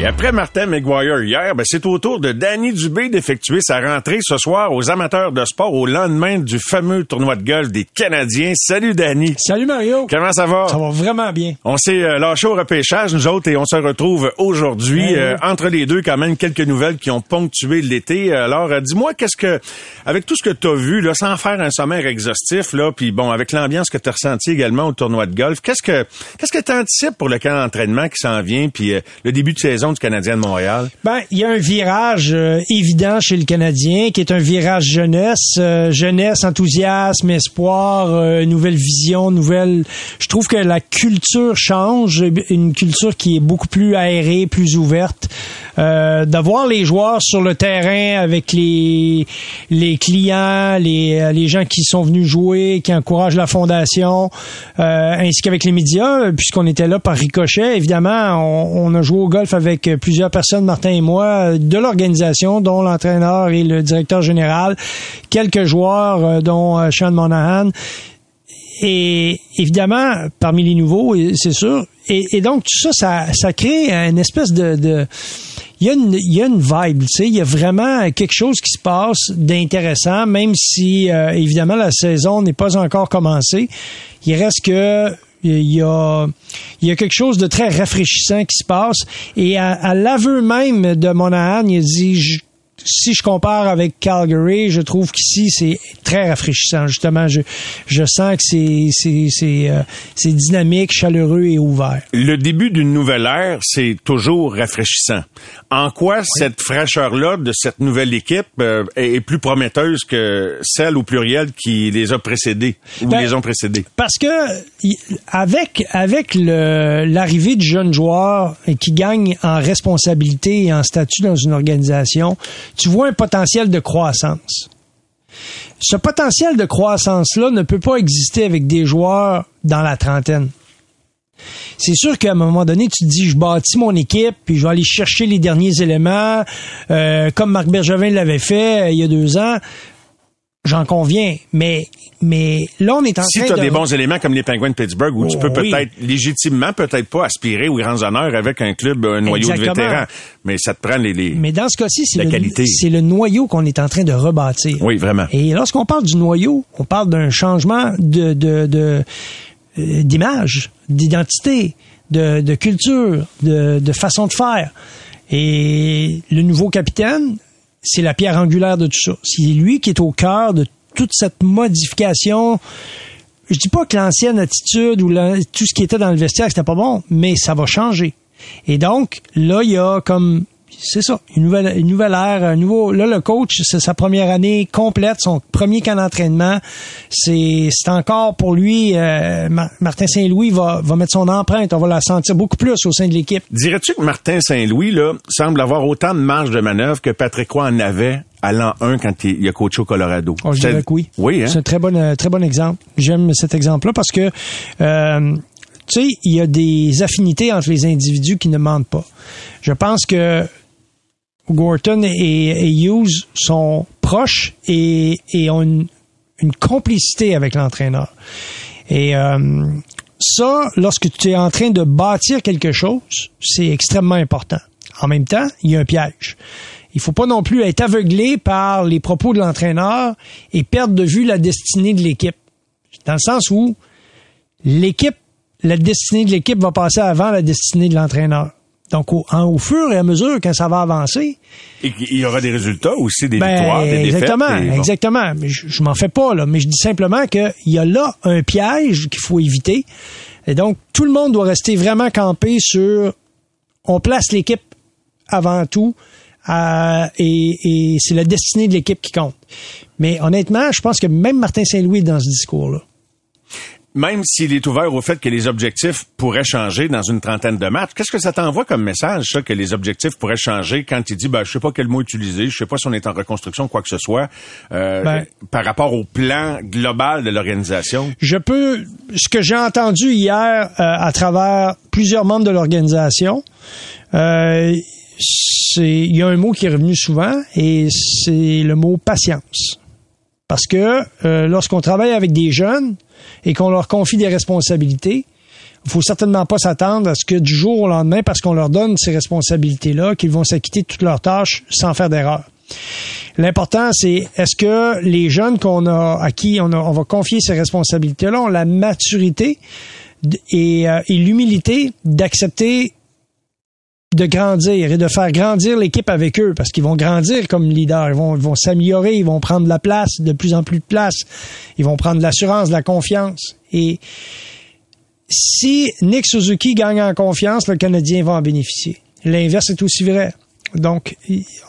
Et après Martin McGuire hier, ben c'est au tour de Danny Dubé d'effectuer sa rentrée ce soir aux amateurs de sport au lendemain du fameux tournoi de golf des Canadiens. Salut Danny. Salut Mario. Comment ça va? Ça va vraiment bien. On s'est euh, lâché au repêchage, nous autres, et on se retrouve aujourd'hui. Ben oui. Euh, entre les deux, quand même, quelques nouvelles qui ont ponctué l'été. Alors, euh, dis-moi, qu'est-ce que, avec tout ce que tu as vu, là, sans faire un sommaire exhaustif, là, puis bon, avec l'ambiance que tu as ressentie également au tournoi de golf, qu'est-ce que qu'est-ce que tu anticipes pour le camp d'entraînement qui s'en vient, puis le début de saison Ben, il y a un virage euh, évident chez le Canadien qui est un virage jeunesse, euh, jeunesse, enthousiasme, espoir, euh, nouvelle vision, nouvelle. Je trouve que la culture change, une culture qui est beaucoup plus aérée, plus ouverte. Euh, les joueurs sur le terrain avec les les clients, les euh, les gens qui sont venus jouer, qui encouragent la fondation, euh, ainsi qu'avec les médias, puisqu'on était là par ricochet. Évidemment, on, on a joué au golf avec plusieurs personnes, Martin et moi, de l'organisation, dont l'entraîneur et le directeur général, quelques joueurs, euh, dont euh, Sean Monahan. Et évidemment, parmi les nouveaux, c'est sûr. Et, et donc, tout ça, ça, ça crée une espèce de... de il y, a une, il y a une vibe, tu sais, il y a vraiment quelque chose qui se passe d'intéressant, même si, euh, évidemment, la saison n'est pas encore commencée. Il reste que il y a, il y a quelque chose de très rafraîchissant qui se passe. Et à, à l'aveu même de Monahan, il a dit, je- si je compare avec Calgary, je trouve qu'ici c'est très rafraîchissant. Justement, je, je sens que c'est c'est c'est euh, c'est dynamique, chaleureux et ouvert. Le début d'une nouvelle ère, c'est toujours rafraîchissant. En quoi cette fraîcheur-là de cette nouvelle équipe euh, est plus prometteuse que celle au pluriel qui les a précédés ou Ben, les ont précédés? Parce que avec avec le l'arrivée de jeunes joueurs qui gagnent en responsabilité et en statut dans une organisation, tu vois un potentiel de croissance. Ce potentiel de croissance-là ne peut pas exister avec des joueurs dans la trentaine. C'est sûr qu'à un moment donné, tu te dis, je bâtis mon équipe, puis je vais aller chercher les derniers éléments, euh, comme Marc Bergevin l'avait fait euh, il y a deux ans. J'en conviens, mais mais là on est en Si train tu as de des bons éléments comme les Penguins de Pittsburgh, où tu peux oui. peut-être légitimement, peut-être pas aspirer aux grands honneurs avec un club, un noyau Exactement. de vétérans, mais ça te prend les... les... Mais dans ce cas-ci, c'est La le, qualité. c'est le noyau qu'on est en train de rebâtir. Oui, vraiment. Et lorsqu'on parle du noyau, on parle d'un changement de, de, de euh, d'image, d'identité, de, de culture, de, de façon de faire. Et le nouveau capitaine, c'est la pierre angulaire de tout ça. C'est lui qui est au cœur de toute cette modification. Je dis pas que l'ancienne attitude ou tout ce qui était dans le vestiaire c'était pas bon, mais ça va changer. Et donc là, il y a comme c'est ça, une nouvelle, une nouvelle ère, un nouveau. Là, le coach, c'est sa première année complète, son premier camp d'entraînement. C'est, c'est encore pour lui. euh, Mar- Martin Saint-Louis va, va mettre son empreinte. On va la sentir beaucoup plus au sein de l'équipe. Dirais-tu que Martin Saint-Louis là semble avoir autant de marge de manœuvre que Patrick Roy en avait à l'an 1 quand il, a coaché au Colorado? Oh, je dirais que oui. Oui, hein? C'est un très bon, euh, très bon exemple. J'aime cet exemple-là parce que, euh, tu sais, il y a des affinités entre les individus qui ne mentent pas. Je pense que Gorton et, Hughes sont proches et, ont une, une complicité avec l'entraîneur. Et euh, ça, lorsque tu es en train de bâtir quelque chose, c'est extrêmement important. En même temps, il y a un piège. Il faut pas non plus être aveuglé par les propos de l'entraîneur et perdre de vue la destinée de l'équipe. Dans le sens où l'équipe, la destinée de l'équipe va passer avant la destinée de l'entraîneur. Donc, au, en- au fur et à mesure, quand ça va avancer, Et qu'il y aura des résultats aussi, des ben, victoires, des défaites. exactement, exactement. Mais je, je m'en fais pas là, mais je dis simplement qu'il y a là un piège qu'il faut éviter. Et donc tout le monde doit rester vraiment campé sur on place l'équipe avant tout euh, et, et c'est la destinée de l'équipe qui compte. Mais honnêtement, je pense que même Martin Saint-Louis est dans ce discours-là. Même s'il est ouvert au fait que les objectifs pourraient changer dans une trentaine de matchs, qu'est-ce que ça t'envoie comme message, ça, que les objectifs pourraient changer quand il dit, ben, je sais pas quel mot utiliser, je sais pas si on est en reconstruction, quoi que ce soit, euh, Ben- par rapport au plan global de l'organisation? Je peux, ce que j'ai entendu hier euh, à travers plusieurs membres de l'organisation, euh, c'est il y a un mot qui est revenu souvent et c'est le mot patience. Parce que euh, lorsqu'on travaille avec des jeunes et qu'on leur confie des responsabilités, il faut certainement pas s'attendre à ce que du jour au lendemain, parce qu'on leur donne ces responsabilités-là, qu'ils vont s'acquitter de toutes leurs tâches sans faire d'erreur. L'important, c'est est-ce que les jeunes qu'on a à qui on, va confier ces responsabilités-là ont la maturité et, euh, et l'humilité d'accepter de grandir et de faire grandir l'équipe avec eux parce qu'ils vont grandir comme leaders, ils vont, s'améliorer, ils vont prendre de la place, de plus en plus de place, ils vont prendre l'assurance, la confiance. Et si Nick Suzuki gagne en confiance, le Canadien va en bénéficier. L'inverse est aussi vrai. Donc,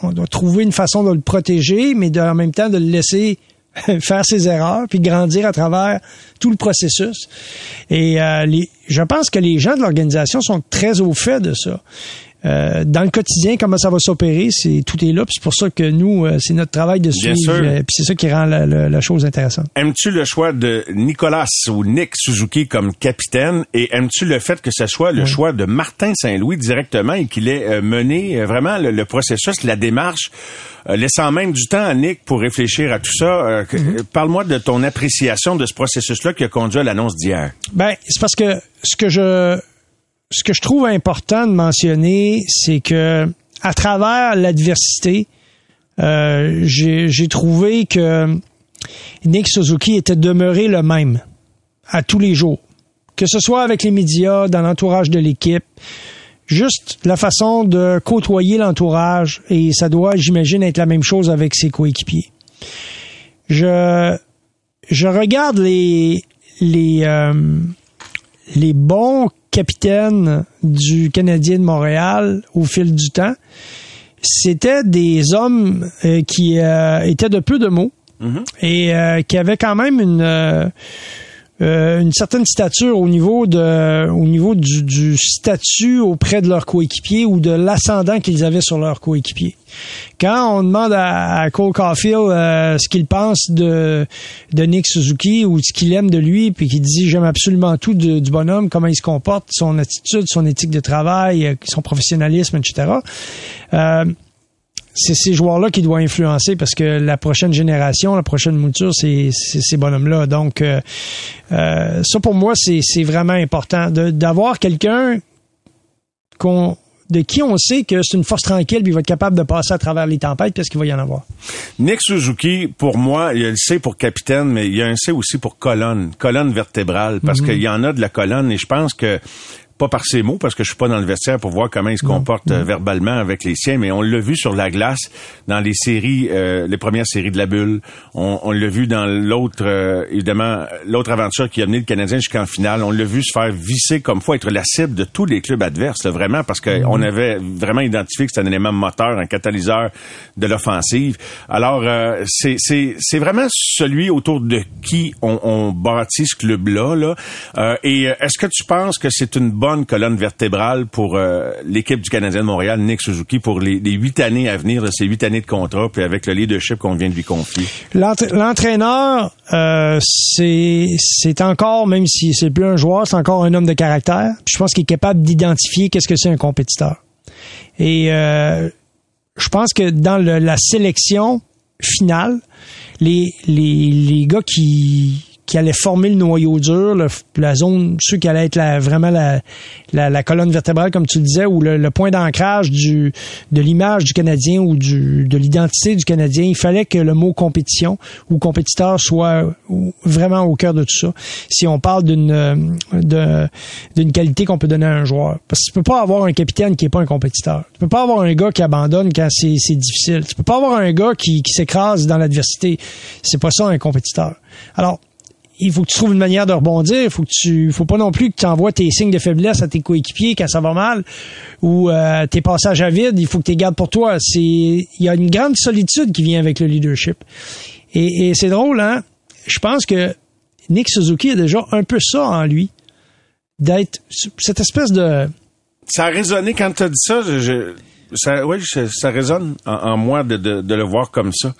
on doit trouver une façon de le protéger, mais en même temps de le laisser faire ses erreurs, puis grandir à travers tout le processus. Et euh, je pense que les gens de l'organisation sont très au fait de ça. Euh, dans le quotidien, comment ça va s'opérer, c'est tout est là. C'est pour ça que nous, euh, c'est notre travail de suivre. Euh, puis c'est ça qui rend la, la, la chose intéressante. Aimes-tu le choix de Nicolas ou Nick Suzuki comme capitaine? Et aimes-tu le fait que ce soit le Oui. choix de Martin Saint-Louis directement et qu'il ait euh, mené euh, vraiment le, le processus, la démarche, euh, laissant même du temps à Nick pour réfléchir à tout ça? Euh, Mm-hmm. Parle-moi de ton appréciation de ce processus-là qui a conduit à l'annonce d'hier. Ben, c'est parce que ce que je ce que je trouve important de mentionner, c'est que à travers l'adversité, euh, j'ai trouvé que Nick Suzuki était demeuré le même à tous les jours. Que ce soit avec les médias, dans l'entourage de l'équipe, juste la façon de côtoyer l'entourage, et ça doit, j'imagine, être la même chose avec ses coéquipiers. Je, je regarde les, les, euh, les bons capitaines du Canadien de Montréal au fil du temps. C'était des hommes euh, qui euh, étaient de peu de mots et euh, qui avaient quand même une euh, une certaine stature au niveau de au niveau du, du statut auprès de leurs coéquipiers ou de l'ascendant qu'ils avaient sur leurs coéquipiers. Quand on demande à, à Cole Caulfield euh, ce qu'il pense de de Nick Suzuki ou ce qu'il aime de lui, puis qu'il dit j'aime absolument tout du bonhomme, comment il se comporte, son attitude, son éthique de travail, euh, son professionnalisme, etc. Euh, c'est ces joueurs-là qui doivent influencer parce que la prochaine génération, la prochaine mouture, c'est ces bonhommes-là. Donc, euh, euh, ça pour moi, c'est c'est vraiment important d'avoir quelqu'un qu'on de qui on sait que c'est une force tranquille, puis il va être capable de passer à travers les tempêtes parce qu'il va y en avoir. Nick Suzuki, pour moi, il y a le C pour capitaine, mais il y a un C aussi pour colonne, colonne vertébrale, parce qu'il y en a de la colonne et je pense que pas par ses mots, parce que je suis pas dans le vestiaire pour voir comment il se comporte euh, verbalement avec les siens, mais on l'a vu sur la glace dans les séries, euh, les premières séries de la bulle. On, on l'a vu dans l'autre, euh, évidemment, l'autre aventure qui a mené le Canadien jusqu'en finale. On l'a vu se faire visser comme fois, être la cible de tous les clubs adverses, là, vraiment, parce qu'on avait vraiment identifié que c'était un élément moteur, un catalyseur de l'offensive. Alors, euh, c'est c'est- c'est vraiment celui autour de qui on, on bâtit ce club-là. Là. Euh, et euh, est-ce que tu penses que c'est une bonne colonne vertébrale pour euh, l'équipe du Canadien de Montréal, Nick Suzuki, pour les, huit années à venir, ces huit années de contrat, puis avec le leadership qu'on vient de lui confier? L'entra- L'entraîneur, euh, c'est encore, même si c'est plus un joueur, c'est encore un homme de caractère. Je pense qu'il est capable d'identifier qu'est-ce que c'est un compétiteur. Et euh, je pense que dans la sélection finale, les gars qui, qui allaient former le noyau dur, la zone, ceux qui allaient être vraiment la, la, colonne vertébrale, comme tu le disais, ou le, point d'ancrage du de l'image du Canadien ou du, de l'identité du Canadien, il fallait que le mot compétition ou compétiteur soit vraiment au cœur de tout ça. Si on parle d'une euh, d'une qualité qu'on peut donner à un joueur. Parce que tu peux pas avoir un capitaine qui est pas un compétiteur. Tu peux pas avoir un gars qui abandonne quand c'est difficile. Tu peux pas avoir un gars qui, qui s'écrase dans l'adversité. C'est pas ça un compétiteur. Alors, il faut que tu trouves une manière de rebondir. Il faut que tu, faut pas non plus que tu envoies tes signes de faiblesse à tes coéquipiers quand ça va mal ou euh, tes passages à vide. Il faut que tu les gardes pour toi. C'est, il y a une grande solitude qui vient avec le leadership. Et, et c'est drôle, hein? Je pense que Nick Suzuki a déjà un peu ça en lui, d'être cette espèce de Ça a résonné quand tu as dit ça. Je, ça oui, ça résonne en, en moi de, de, de le voir comme ça.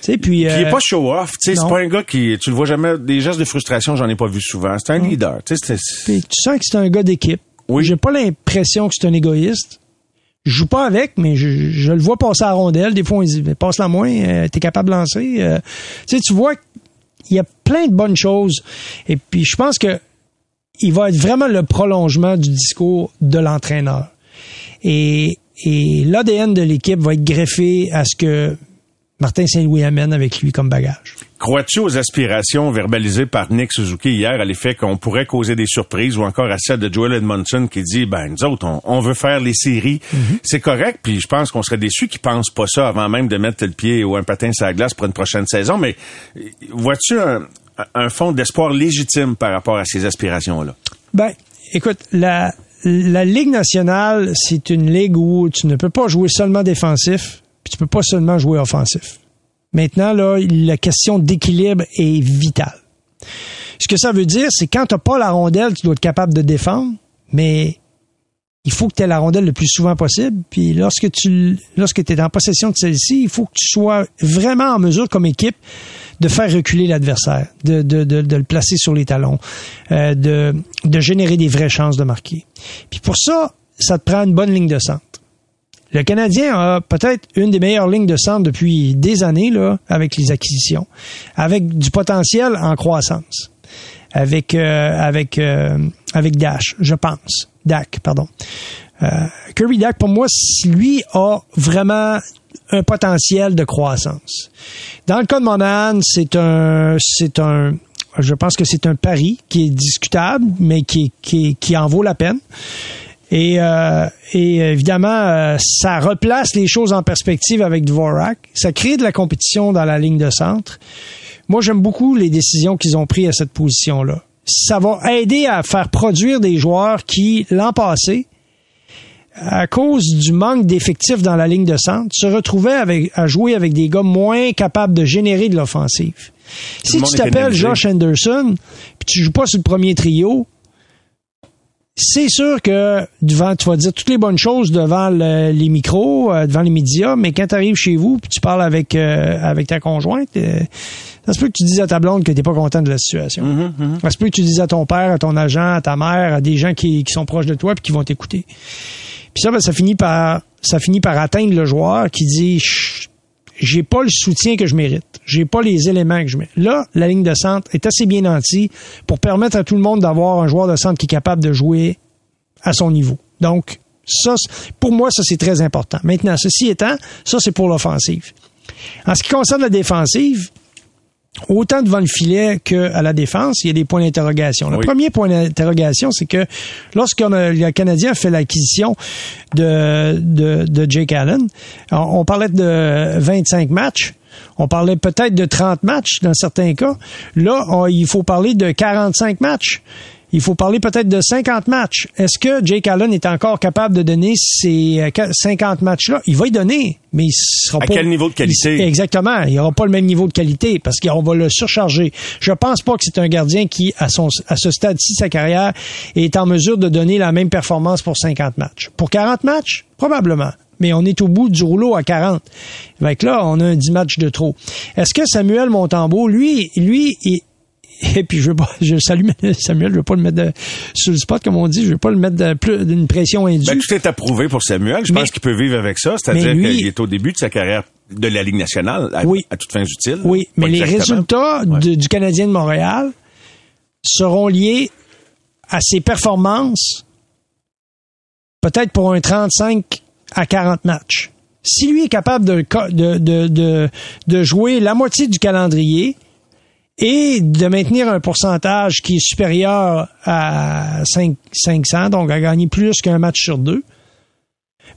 Puis Qui est euh, pas show-off, tu sais, c'est pas un gars qui, tu le vois jamais, des gestes de frustration, j'en ai pas vu souvent. C'est un leader, tu sais, tu sens que c'est un gars d'équipe. Oui. J'ai pas l'impression que c'est un égoïste. Je joue pas avec, mais je, le vois passer à rondelle. Des fois, il passe la moins, euh, t'es capable de lancer. Euh. tu sais, tu vois il y a plein de bonnes choses. Et puis, je pense que il va être vraiment le prolongement du discours de l'entraîneur. Et, et l'ADN de l'équipe va être greffé à ce que Martin Saint-Louis amène avec lui comme bagage. Crois-tu aux aspirations verbalisées par Nick Suzuki hier à l'effet qu'on pourrait causer des surprises ou encore à celle de Joel Edmondson qui dit ben nous autres on, veut faire les séries, mhm. c'est correct puis je pense qu'on serait déçus qu'ils pensent pas ça avant même de mettre le pied ou un patin sur la glace pour une prochaine saison mais vois-tu un, un fond d'espoir légitime par rapport à ces aspirations là Ben écoute la la Ligue nationale, c'est une ligue où tu ne peux pas jouer seulement défensif, puis tu peux pas seulement jouer offensif. Maintenant, là, la question d'équilibre est vitale. Ce que ça veut dire, c'est quand tu n'as pas la rondelle, tu dois être capable de défendre, mais il faut que tu aies la rondelle le plus souvent possible. Puis lorsque tu lorsque es en possession de celle-ci, il faut que tu sois vraiment en mesure comme équipe de faire reculer l'adversaire, de, de, de, le placer sur les talons, euh, de, de générer des vraies chances de marquer. Puis pour ça, ça te prend une bonne ligne de centre. Le Canadien a peut-être une des meilleures lignes de centre depuis des années là, avec les acquisitions, avec du potentiel en croissance, avec euh, avec euh, avec Dash, je pense, Dak, pardon. Euh, Kirby Dak, pour moi, lui a vraiment un potentiel de croissance. Dans le cas de Monahan, c'est un c'est un je pense que c'est un pari qui est discutable, mais qui, qui, qui en vaut la peine. Et, euh, et évidemment, euh, ça replace les choses en perspective avec Dvorak. Ça crée de la compétition dans la ligne de centre. Moi, j'aime beaucoup les décisions qu'ils ont prises à cette position-là. Ça va aider à faire produire des joueurs qui, l'an passé, à cause du manque d'effectifs dans la ligne de centre, se retrouvaient avec, à jouer avec des gars moins capables de générer de l'offensive. Si tu t'appelles Josh Anderson, puis tu joues pas sur le premier trio, c'est sûr que devant, tu vas dire toutes les bonnes choses devant les micros, euh, devant les médias, mais quand tu arrives chez vous puis tu parles avec euh, avec ta conjointe, euh, ça se peut que tu dises à ta blonde que t'es pas content de la situation. Mm-hmm, mm-hmm. Ça se peut que tu dises à ton père, à ton agent, à ta mère, à des gens qui, qui sont proches de toi puis qui vont t'écouter. Puis ça, ben, ça finit par ça finit par atteindre le joueur qui dit j'ai pas le soutien que je mérite. J'ai pas les éléments que je mérite. Là, la ligne de centre est assez bien nantie pour permettre à tout le monde d'avoir un joueur de centre qui est capable de jouer à son niveau. Donc, ça, pour moi, ça, c'est très important. Maintenant, ceci étant, ça, c'est pour l'offensive. En ce qui concerne la défensive, autant devant le filet qu'à la défense, il y a des points d'interrogation. Le premier point d'interrogation, c'est que lorsque le Canadien a fait l'acquisition de, de, Jake Allen, on, parlait de 25 matchs. On parlait peut-être de 30 matchs dans certains cas. Là, il faut parler de 45 matchs il faut parler peut-être de 50 matchs. Est-ce que Jake Allen est encore capable de donner ces 50 euh, matchs-là? Il va y donner, mais il sera à pas... À quel niveau de qualité? exactement. Il aura pas le même niveau de qualité parce qu'on va le surcharger. Je pense pas que c'est un gardien qui, à, son, à ce stade-ci de sa carrière, est en mesure de donner la même performance pour 50 matchs. Pour 40 matchs? Probablement mais on est au bout du rouleau à 40. Fait là, on a un 10 matchs de trop. Est-ce que Samuel Montembeau, lui, lui, et puis je veux pas, je salue Samuel, je veux pas le mettre sur le spot comme on dit, je veux pas le mettre plus d'une pression indue. Ben, tout est approuvé pour Samuel. Je pense qu'il peut vivre avec ça, c'est-à-dire qu'il est au début de sa carrière de la Ligue nationale à, oui, à toutes fins utiles. Oui, mais les résultats du Canadien de Montréal seront liés à ses performances, peut-être pour un 35 à 40 matchs. Si lui est capable de, de, de, de, de jouer la moitié du calendrier, et de maintenir un pourcentage qui est supérieur à 5, 500, donc à gagner plus qu'un match sur deux,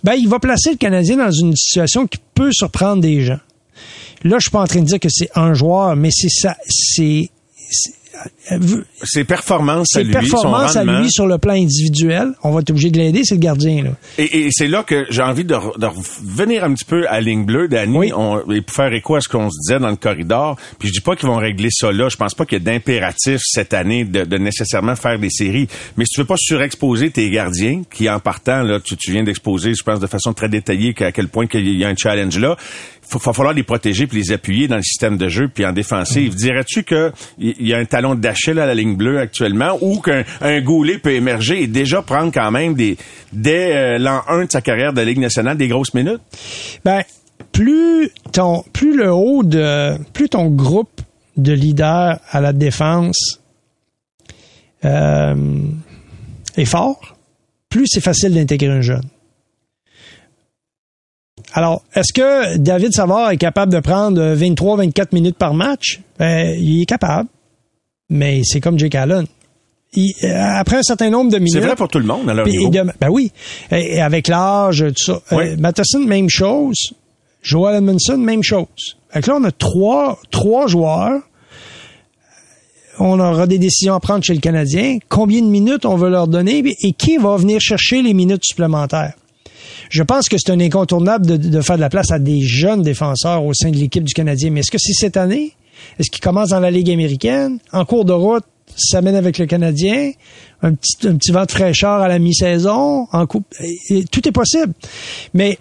ben, il va placer le Canadien dans une situation qui peut surprendre des gens. Là, je suis pas en train de dire que c'est un joueur, mais c'est ça, c'est ses performances à lui, performances à lui sur le plan individuel, on va être obligé de l'aider, c'est le gardien. Là. Et, c'est là que j'ai envie de, revenir un petit peu à ligne bleue, Danny, oui. et pour faire écho à ce qu'on se disait dans le corridor. Puis je dis pas qu'ils vont régler ça là. Je pense pas qu'il y ait d'impératif cette année de, nécessairement faire des séries. Mais si tu veux pas surexposer tes gardiens, qui en partant là, tu, tu viens d'exposer, je pense de façon très détaillée à quel point il y a un challenge là il va falloir les protéger puis les appuyer dans le système de jeu puis en défense. Dirais-tu que il y a un talent d'Achille à la ligne bleue actuellement, ou qu'un un Goulet peut émerger et déjà prendre quand même des dès euh, l'an 1 de sa carrière de Ligue nationale des grosses minutes? Ben, plus ton plus le haut de plus ton groupe de leaders à la défense euh, est fort, plus c'est facile d'intégrer un jeune. Alors, est-ce que David Savard est capable de prendre 23-24 minutes par match? Ben, il est capable. Mais c'est comme Jake Allen. Euh, après un certain nombre de minutes. C'est vrai pour tout le monde, alors. Ben oui. Et, avec l'âge, tout ça. Euh, Matheson, même chose. Joel Edmondson, même chose. Donc là, on a trois, trois joueurs. On aura des décisions à prendre chez le Canadien. Combien de minutes on veut leur donner et qui va venir chercher les minutes supplémentaires? Je pense que c'est un incontournable de, faire de la place à des jeunes défenseurs au sein de l'équipe du Canadien. Mais est-ce que c'est cette année? Est-ce qu'il commence dans la Ligue américaine? En cours de route, ça mène avec le Canadien? Un petit, un petit vent de fraîcheur à la mi-saison? En coupe, tout est possible. Mais,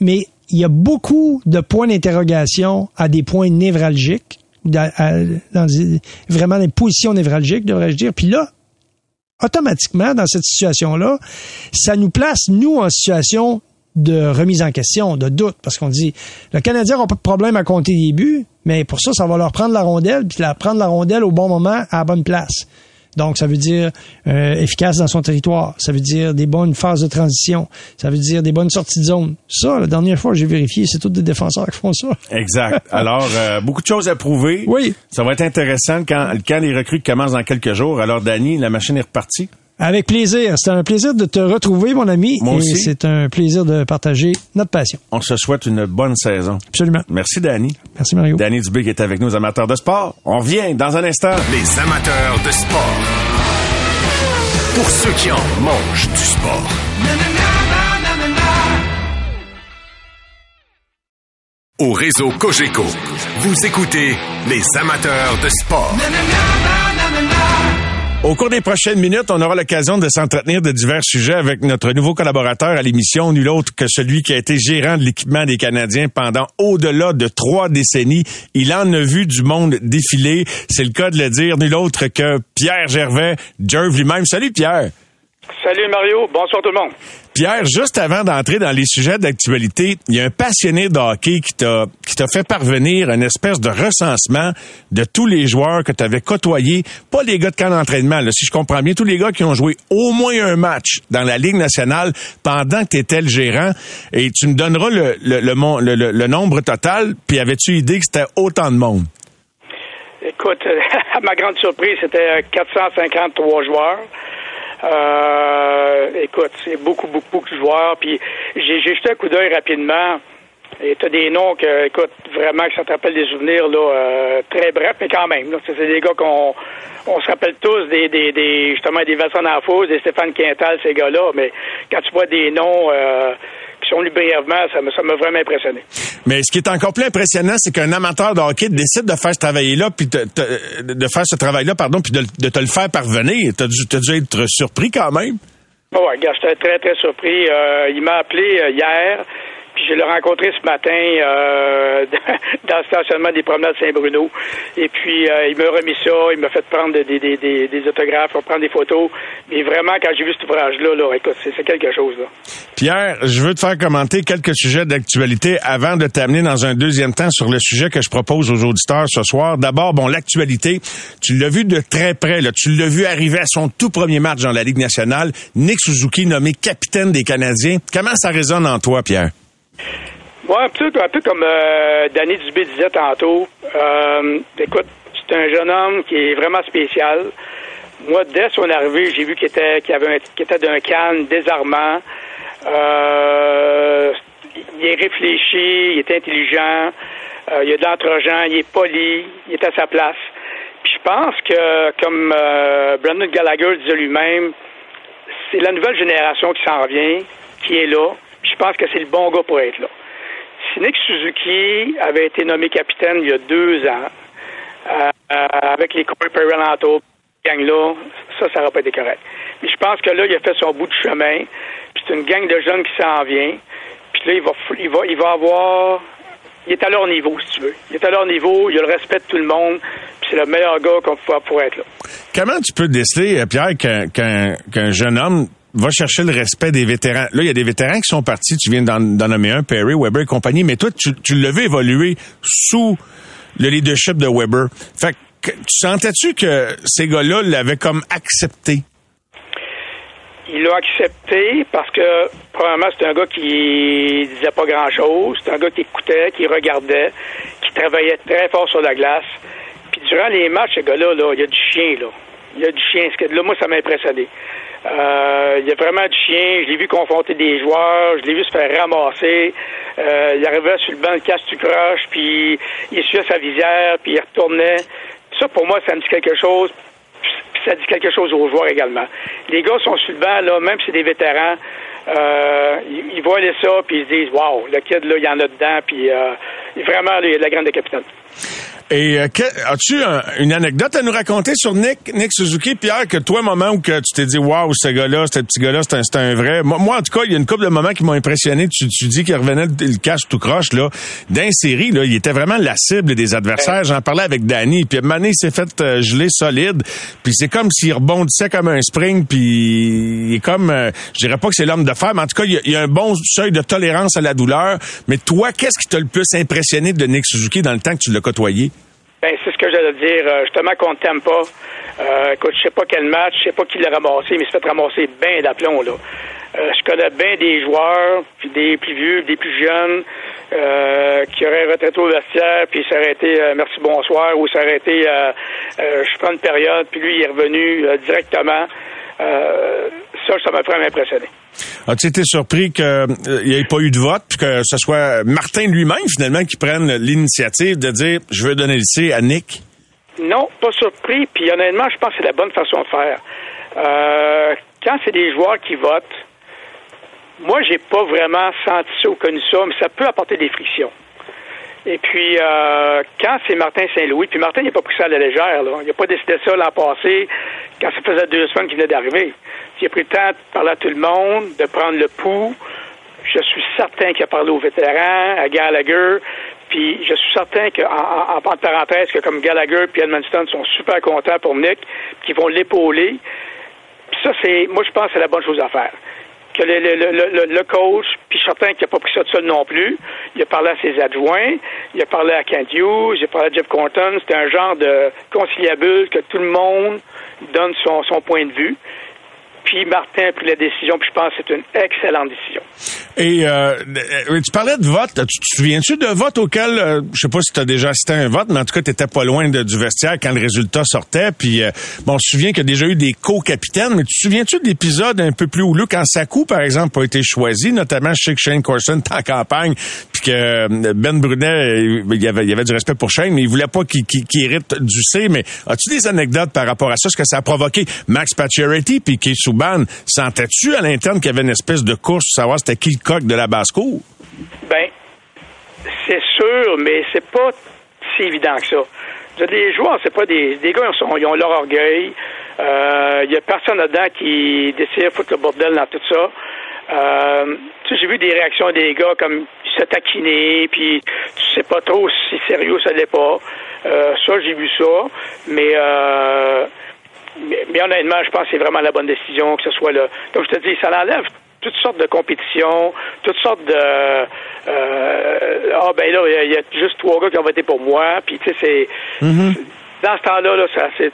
mais il y a beaucoup de points d'interrogation à des points névralgiques, vraiment des positions névralgiques, devrais-je dire. Puis là, automatiquement, dans cette situation-là, ça nous place, nous, en situation de remise en question, de doute, parce qu'on dit, le Canadien n'a pas de problème à compter des buts, mais pour ça, ça va leur prendre la rondelle, puis la prendre la rondelle au bon moment, à la bonne place. Donc, ça veut dire euh, efficace dans son territoire. Ça veut dire des bonnes phases de transition. Ça veut dire des bonnes sorties de zone. Ça, la dernière fois, j'ai vérifié, c'est tous des défenseurs qui font ça. Exact. Alors, euh, beaucoup de choses à prouver. Oui. Ça va être intéressant quand, quand les recrues commencent dans quelques jours. Alors, Danny, la machine est repartie. Avec plaisir. C'est un plaisir de te retrouver, mon ami. Moi aussi. c'est un plaisir de partager notre passion. On se souhaite une bonne saison. Absolument. Merci, Danny. Merci, Mario. Danny Dubé qui est avec nous, les amateurs de sport. On revient dans un instant. Les amateurs de sport. Pour ceux qui en mangent du sport. Au réseau Cogeco, vous écoutez les amateurs de sport. Au cours des prochaines minutes, on aura l'occasion de s'entretenir de divers sujets avec notre nouveau collaborateur à l'émission, nul autre que celui qui a été gérant de l'équipement des Canadiens pendant au-delà de trois décennies. Il en a vu du monde défiler. C'est le cas de le dire, nul autre que Pierre Gervais, Jerv lui-même. Salut Pierre. Salut Mario, bonsoir tout le monde. Pierre, juste avant d'entrer dans les sujets d'actualité, il y a un passionné de hockey qui t'a qui t'a fait parvenir une espèce de recensement de tous les joueurs que tu avais côtoyés, pas les gars de camp d'entraînement, là, si je comprends bien, tous les gars qui ont joué au moins un match dans la Ligue nationale pendant que tu étais le gérant. Et tu me donneras le le, le, le, nombre total, puis avais-tu idée que c'était autant de monde? Écoute, à ma grande surprise, c'était 453 joueurs. Euh, écoute, c'est beaucoup, beaucoup, beaucoup de joueurs. Puis j'ai jeté un coup d'œil rapidement. Et tu as des noms que, écoute, vraiment que ça te rappelle des souvenirs là, euh, très brefs, mais quand même. C'est des gars qu'on on se rappelle tous des, des, des justement des Vincent D'Anfos, des Stéphane Quintal, ces gars-là, mais quand tu vois des noms euh, brièvement, ça m'a ça vraiment impressionné. Mais ce qui est encore plus impressionnant, c'est qu'un amateur de hockey décide de faire ce travail-là, puis de faire ce travail-là, pardon, puis de, te le faire parvenir. T'as dû, as dû être surpris quand même. Oui, j'étais très, très surpris. Euh, il m'a appelé euh, hier. Puis je l'ai rencontré ce matin euh, dans le stationnement des promenades Saint-Bruno. Et puis euh, il m'a remis ça, il m'a fait prendre des, des, des, des autographes, prendre des photos. Mais vraiment, quand j'ai vu cet ouvrage-là, là, écoute, c'est quelque chose. Là. Pierre, je veux te faire commenter quelques sujets d'actualité avant de t'amener dans un deuxième temps sur le sujet que je propose aux auditeurs ce soir. D'abord, bon, l'actualité, tu l'as vu de très près, là. tu l'as vu arriver à son tout premier match dans la Ligue nationale. Nick Suzuki nommé capitaine des Canadiens. Comment ça résonne en toi, Pierre? Oui, un peu, un peu comme euh, Danny Dubé disait tantôt. Euh, écoute, c'est un jeune homme qui est vraiment spécial. Moi, dès son arrivée, j'ai vu qu'il était, qu'il avait était d'un calme désarmant. Euh, il est réfléchi, il est intelligent, il a de l'entre-gens, il est poli, il est à sa place. Puis je pense que, comme Brandon Gallagher disait lui-même, c'est la nouvelle génération qui s'en vient, qui est là. Je pense que c'est le bon gars pour être là. Si Nick Suzuki avait été nommé capitaine il y a deux ans, euh, avec les Corey Perelanto, gang-là, ça, ça n'aurait pas été correct. Mais je pense que là, il a fait son bout de chemin, puis c'est une gang de jeunes qui s'en vient, puis là, il va, il va, il va avoir il est à leur niveau, si tu veux. Il est à leur niveau, il a le respect de tout le monde, puis c'est le meilleur gars qu'on peut pour être là. Comment tu peux déceler, euh, Pierre, qu'un jeune homme va chercher le respect des vétérans. Là, il y a des vétérans qui sont partis. Tu viens d'en nommer un, Perry, Weber et compagnie. Mais toi, tu, tu l'as vu évoluer sous le leadership de Weber. Fait que, tu sentais-tu que ces gars-là l'avaient comme accepté? Il l'a accepté parce que, probablement, c'est un gars qui disait pas grand-chose. C'est un gars qui écoutait, qui regardait, qui travaillait très fort sur la glace. Puis durant les matchs, ce gars-là, là, il y a du chien, là. Il y a du chien. Là, moi, ça m'a impressionné. Euh, il y a vraiment du chien. Je l'ai vu confronter des joueurs. Je l'ai vu se faire ramasser. Euh, il arrivait sur le banc, le casse tu croche, puis il essuyait sa visière, puis il retournait. Ça, pour moi, ça me dit quelque chose ça dit quelque chose aux joueurs également. Les gars sont sur le banc, là, même si c'est des vétérans, euh, ils, voient ça, puis ils se disent, waouh, le kid, là, il y en a dedans, puis euh, vraiment, il y a de la grande capitaine. Et euh, as-tu une anecdote à nous raconter sur Nick, Nick Suzuki, Pierre, que toi, moment où que tu t'es dit, waouh, ce gars-là, ce petit gars-là, c'est un, vrai. Moi, en tout cas, il y a une couple de moments qui m'ont impressionné. Tu, tu dis qu'il revenait le cache tout croche là, d'un série, là, il était vraiment la cible des adversaires. J'en parlais avec Danny, puis Mané s'est fait euh, geler solide, puis c'est comme s'il rebondissait comme un spring, puis il est comme, euh, je dirais pas que c'est l'homme de fer, mais en tout cas, il y, a, un bon seuil de tolérance à la douleur. Mais toi, qu'est-ce qui t'a le plus impressionné de Nick Suzuki dans le temps que tu l'as côtoyé? Ben, c'est ce que j'allais dire. Euh, justement, qu'on t'aime pas. Euh, écoute, je sais pas quel match, je sais pas qui l'a ramassé, mais il s'est fait ramasser bien d'aplomb, là. Euh, je connais bien des joueurs, puis des plus vieux, des plus jeunes, qui auraient retraité au vestiaire, puis ça merci bonsoir, ou ça aurait été je prends une période, puis lui il est revenu directement. ça, ça m'a vraiment impressionné. As-tu été surpris qu'il euh, n'y ait pas eu de vote, puis que ce soit Martin lui-même, finalement, qui prenne l'initiative de dire « je veux donner le C à Nick »? Non, pas surpris. Puis honnêtement, je pense que c'est la bonne façon de faire. Euh, quand c'est des joueurs qui votent, moi, j'ai pas vraiment senti ça ou connu ça, mais ça peut apporter des frictions. Et puis, euh, quand c'est Martin Saint-Louis, puis Martin n'a pas pris ça à la légère, là. il n'a pas décidé ça l'an passé, quand ça faisait deux semaines qu'il venait d'arriver. Il a pris le temps de parler à tout le monde, de prendre le pouls. Je suis certain qu'il a parlé aux vétérans, à Gallagher, puis je suis certain qu'en en, en, parenthèse, que comme Gallagher et Edmundston sont super contents pour Nick, qu'ils vont l'épauler. Puis ça, c'est, moi, je pense que c'est la bonne chose à faire que le, le, le, coach, puis certain qu'il n'a pas pris ça de seul non plus. Il a parlé à ses adjoints, il a parlé à Kent Hughes, il a parlé à Jeff Compton. C'était un genre de conciliable que tout le monde donne son, son point de vue. Puis Martin a pris la décision, puis je pense que c'est une excellente décision. Et euh, euh, tu parlais de vote. Tu te souviens-tu de vote auquel, euh, je sais pas si tu as déjà assisté à un vote, mais en tout cas, tu étais pas loin du vestiaire quand le résultat sortait. Puis, bon, on se souvient qu'il y a déjà eu des co-capitaines, mais tu te souviens-tu de l'épisode un peu plus houleux quand Sakou, par exemple, a été choisi, notamment chez Shane Corson en campagne, que Ben Brunet, il y, avait, il y avait du respect pour Shane, mais il voulait pas qu'il hérite du C. Mais as-tu des anecdotes par rapport à ça, ce que ça a provoqué? Max Pacioretty, puis Keith Subban, sentais-tu à l'interne qu'il y avait une espèce de course pour savoir c'était qui le coq de la basse-cour? Ben, c'est sûr, mais c'est pas si évident que ça. Les joueurs, c'est pas des, des gars, ils, ont leur orgueil. Il euh, y a personne là-dedans qui décide de foutre le bordel dans tout ça. Euh, tu sais, j'ai vu des réactions des gars comme se taquiner, puis tu sais pas trop si sérieux ça l'est pas. Euh, ça, j'ai vu ça, mais, euh, mais, mais honnêtement, je pense que c'est vraiment la bonne décision que ce soit là. Comme je te dis, ça l'enlève toutes sortes de compétitions, toutes sortes de euh, ah ben là il y, a juste trois gars qui ont voté pour moi, puis tu sais c'est mm-hmm. dans ce temps-là là, ça c'est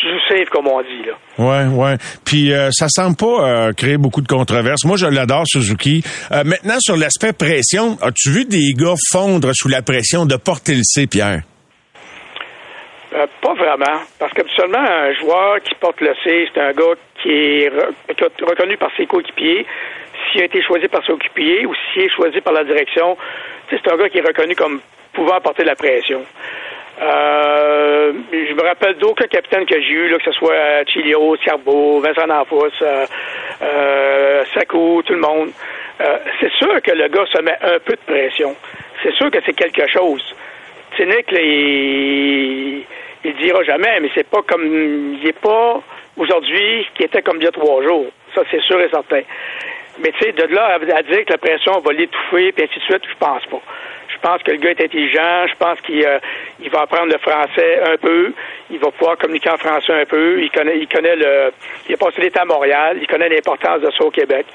tu safe comme on dit là. Ouais, ouais. Puis euh, ça semble pas euh, créer beaucoup de controverses. Moi, je l'adore Suzuki. maintenant sur l'aspect pression, as-tu vu des gars fondre sous la pression de porter le C, Pierre? pas vraiment, parce qu'habituellement, un joueur qui porte le C, c'est un gars qui est reconnu par ses coéquipiers, s'il a été choisi par ses coéquipiers ou s'il est choisi par la direction, c'est un gars qui est reconnu comme pouvant porter la pression. Euh, je me rappelle d'autres capitaines que j'ai eu, là, que ce soit Chilio, Cerbo, Vincent Danfous, euh, euh, tout le monde. Euh, c'est sûr que le gars se met un peu de pression. C'est sûr que c'est quelque chose. Là, il, il dira jamais, mais c'est pas comme il est pas aujourd'hui qui était comme il y a trois jours. Ça, c'est sûr et certain. Mais tu sais, de là à, dire que la pression va l'étouffer, puis ainsi de suite, je pense pas. Je pense que le gars est intelligent. Je pense qu'il euh, il va apprendre le français un peu. Il va pouvoir communiquer en français un peu. Il connaît, il connaît le. Il a passé l'état à Montréal. Il connaît l'importance de ça au Québec.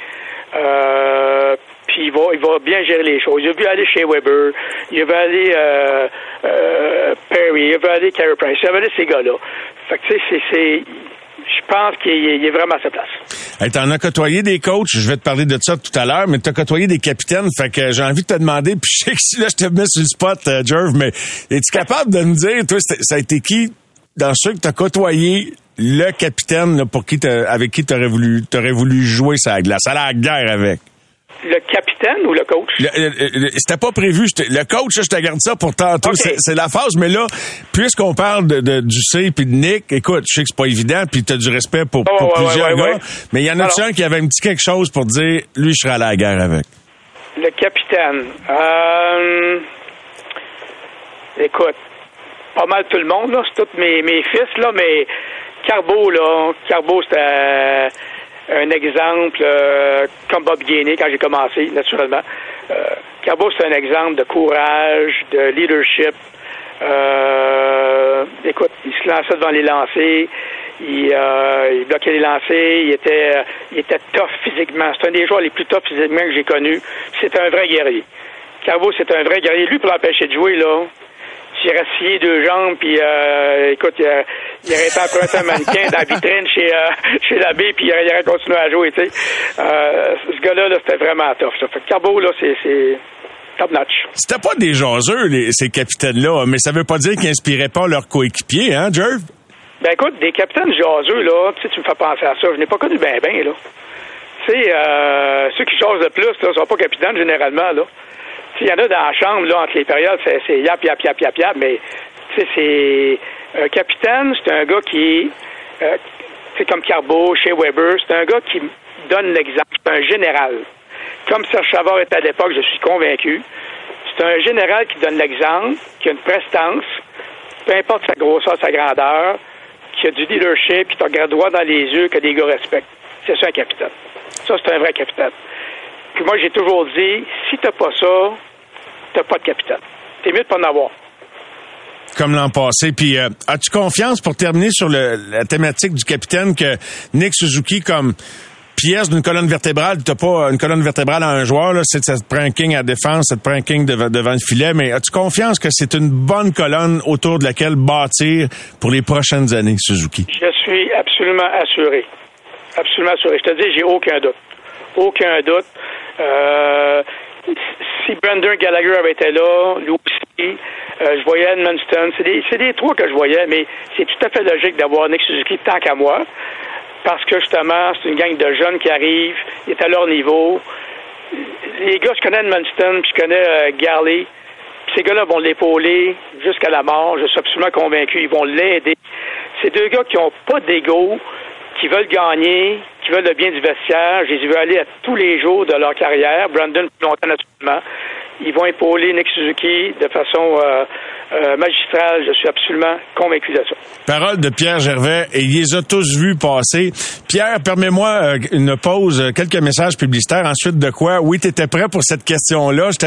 Euh, puis il va, il va bien gérer les choses. Il a vu aller chez Weber, il vu aller euh, euh, Perry, il vu aller Carey Price, il vu aller ces gars-là. Fait que tu sais, c'est, je pense qu'il est, vraiment à sa place. Hey, t'en as côtoyé des coachs, je vais te parler de ça tout à l'heure, mais t'as côtoyé des capitaines, fait que j'ai envie de te demander, puis je sais que si là je te mets sur le spot, euh, Jerv, mais es-tu capable de me dire, toi, ça a été qui dans ceux que t'as côtoyé le capitaine là, pour qui avec qui t'aurais voulu t'aurais voulu jouer sa glace, à la guerre avec? Le capitaine ou le coach? C'était pas prévu. Le coach, je te garde ça pour tantôt. C'est la phase. Mais là, puisqu'on parle de, du C puis de Nick, écoute, je sais que c'est pas évident, puis tu as du respect pour, plusieurs gars. Mais il y en a un qui avait un petit quelque chose pour dire, lui, je serai à la guerre avec? Le capitaine. Euh, écoute, pas mal tout le monde, là. C'est tous mes, mes fils, là, mais Carbo, là. Carbo, c'était un exemple euh, comme Bob Gainey quand j'ai commencé, naturellement. Euh, c'est un exemple de courage, de leadership. Euh, écoute, il se lançait devant les lancers, il, euh, il bloquait les lancers, il était, il était tough physiquement. C'est un des joueurs les plus tough physiquement que j'ai connu. C'est un vrai guerrier. Cabo, c'est un vrai guerrier. Lui, pour l'empêcher de jouer, là, s'il scié deux jambes, puis euh, écoute, il, il aurait été un mannequin dans la vitrine chez, euh, chez l'abbé, puis il aurait, continué à jouer, tu sais. Euh, ce gars-là, -là, c'était vraiment tough. Ça. Fait que Carbo, là, c'est top notch. C'était pas des jaseux, les, ces capitaines-là, mais ça veut pas dire qu'ils inspiraient pas leurs coéquipiers, hein, Jerv? Ben écoute, des capitaines jaseux, là, tu sais, tu me fais penser à ça. Je n'ai pas connu ben ben, là. Tu sais, euh, ceux qui jasent le plus, là, sont pas capitaines généralement, là. Il y en a dans la chambre, là, entre les périodes, c'est yap, yap, yap, yap, yap, mais c'est un capitaine, c'est un gars qui euh, c'est comme Carbo, chez Weber, c'est un gars qui donne l'exemple, c'est un général. Comme Serge Chavard était à l'époque, je suis convaincu. C'est un général qui donne l'exemple, qui a une prestance, peu importe sa grosseur, sa grandeur, qui a du leadership, qui te regarde droit dans les yeux, que les gars respectent. C'est ça un capitaine. Ça, c'est un vrai capitaine. Puis moi, j'ai toujours dit, si t'as pas ça, t'as pas de capitaine. T'es mieux de pas en avoir. Comme l'an passé. Puis, euh, as-tu confiance pour terminer sur le, la thématique du capitaine que Nick Suzuki, comme pièce d'une colonne vertébrale, t'as pas une colonne vertébrale à un joueur, là, c'est ça te prend un king à défense, ça te prend un king devant le filet, mais as-tu confiance que c'est une bonne colonne autour de laquelle bâtir pour les prochaines années, Suzuki? Je suis absolument assuré. Absolument assuré. Je te dis, j'ai aucun doute. Aucun doute. Euh, si Brendan Gallagher avait été là, lui aussi, euh, je voyais Edmundston. C'est des, des trois que je voyais, mais c'est tout à fait logique d'avoir Nick Suzuki tant qu'à moi. Parce que justement, c'est une gang de jeunes qui arrivent, ils est à leur niveau. Les gars, je connais Edmundston, puis je connais euh, Garley. Ces gars-là vont l'épauler jusqu'à la mort. Je suis absolument convaincu. Ils vont l'aider. C'est deux gars qui n'ont pas d'ego, qui veulent gagner, qui veulent le bien du vestiaire. Je les veux aller à tous les jours de leur carrière. Brandon, plus longtemps naturellement. Ils vont épauler Nick Suzuki de façon euh, euh, magistrale. Je suis absolument convaincu de ça. Parole de Pierre Gervais, et il les a tous vus passer. Pierre, permets-moi euh, une pause, quelques messages publicitaires. Ensuite de quoi? Oui, tu étais prêt pour cette question-là. Tu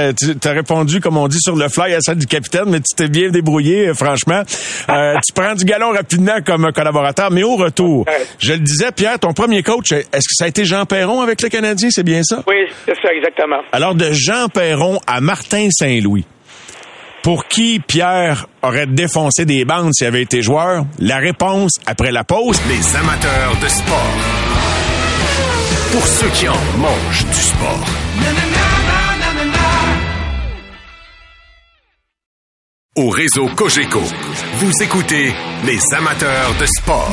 as répondu, comme on dit, sur le fly à celle du capitaine, mais tu t'es bien débrouillé, franchement. tu prends du galon rapidement comme collaborateur, mais au retour, je le disais, Pierre, ton premier coach, est-ce que ça a été Jean Perron avec le Canadien, c'est bien ça? Oui, c'est ça, exactement. Alors, de Jean Perron à Martin Saint-Louis. Pour qui Pierre aurait défoncé des bandes s'il avait été joueur? La réponse après la pause. Les amateurs de sport. Pour ceux qui en mangent du sport. Au réseau Cogeco, vous écoutez les amateurs de sport.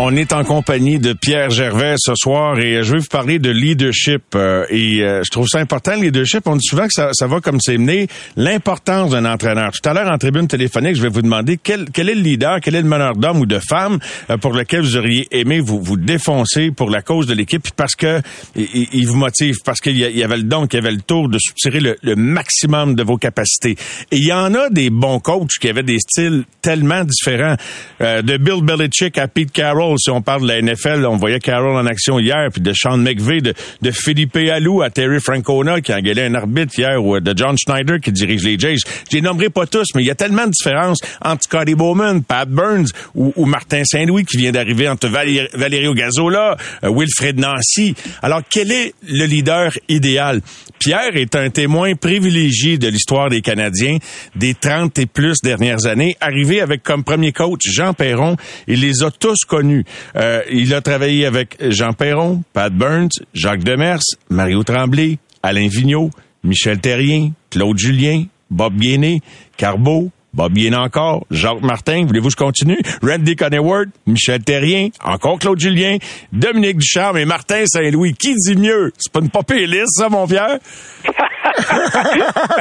On est en compagnie de Pierre Gervais ce soir et je vais vous parler de leadership. Euh, et euh, je trouve ça important, le leadership. On dit souvent que ça, ça va comme c'est mené. L'importance d'un entraîneur. Tout à l'heure, en tribune téléphonique, je vais vous demander quel, quel est le leader, quel est le meneur d'homme ou de femme euh, pour lequel vous auriez aimé vous, vous défoncer pour la cause de l'équipe parce que il, vous motive, parce qu'il y, avait le don, qu'il y avait le tour de soutirer le, le, maximum de vos capacités. Et il y en a des bons coachs qui avaient des styles tellement différents. de Bill Belichick à Pete Carroll, football, si on parle de la NFL, on voyait Carroll en action hier, puis de Sean McVay, de, Philippe Allou à Terry Francona qui a engueulé un arbitre hier, ou de John Schneider qui dirige les Jays. Je les nommerai pas tous, mais il y a tellement de différences entre Scotty Bowman, Pat Burns ou, Martin Saint-Louis qui vient d'arriver entre Valérie, Valerio Gazzola, euh, Wilfred Nancy. Alors, quel est le leader idéal? Pierre est un témoin privilégié de l'histoire des Canadiens des 30 et plus dernières années, arrivé avec comme premier coach Jean Perron. Il les a tous connus. Euh, il a travaillé avec Jean Perron, Pat Burns, Jacques Demers, Mario Tremblay, Alain Vigneault, Michel Terrien, Claude Julien, Bob Guéné, Carbeau, Bob bien encore, Jacques Martin, voulez-vous que je continue? Randy Coneyworth, Michel Terrien, encore Claude Julien, Dominique Ducharme et Martin Saint-Louis. Qui dit mieux? C'est pas une popée liste, ça, mon Pierre?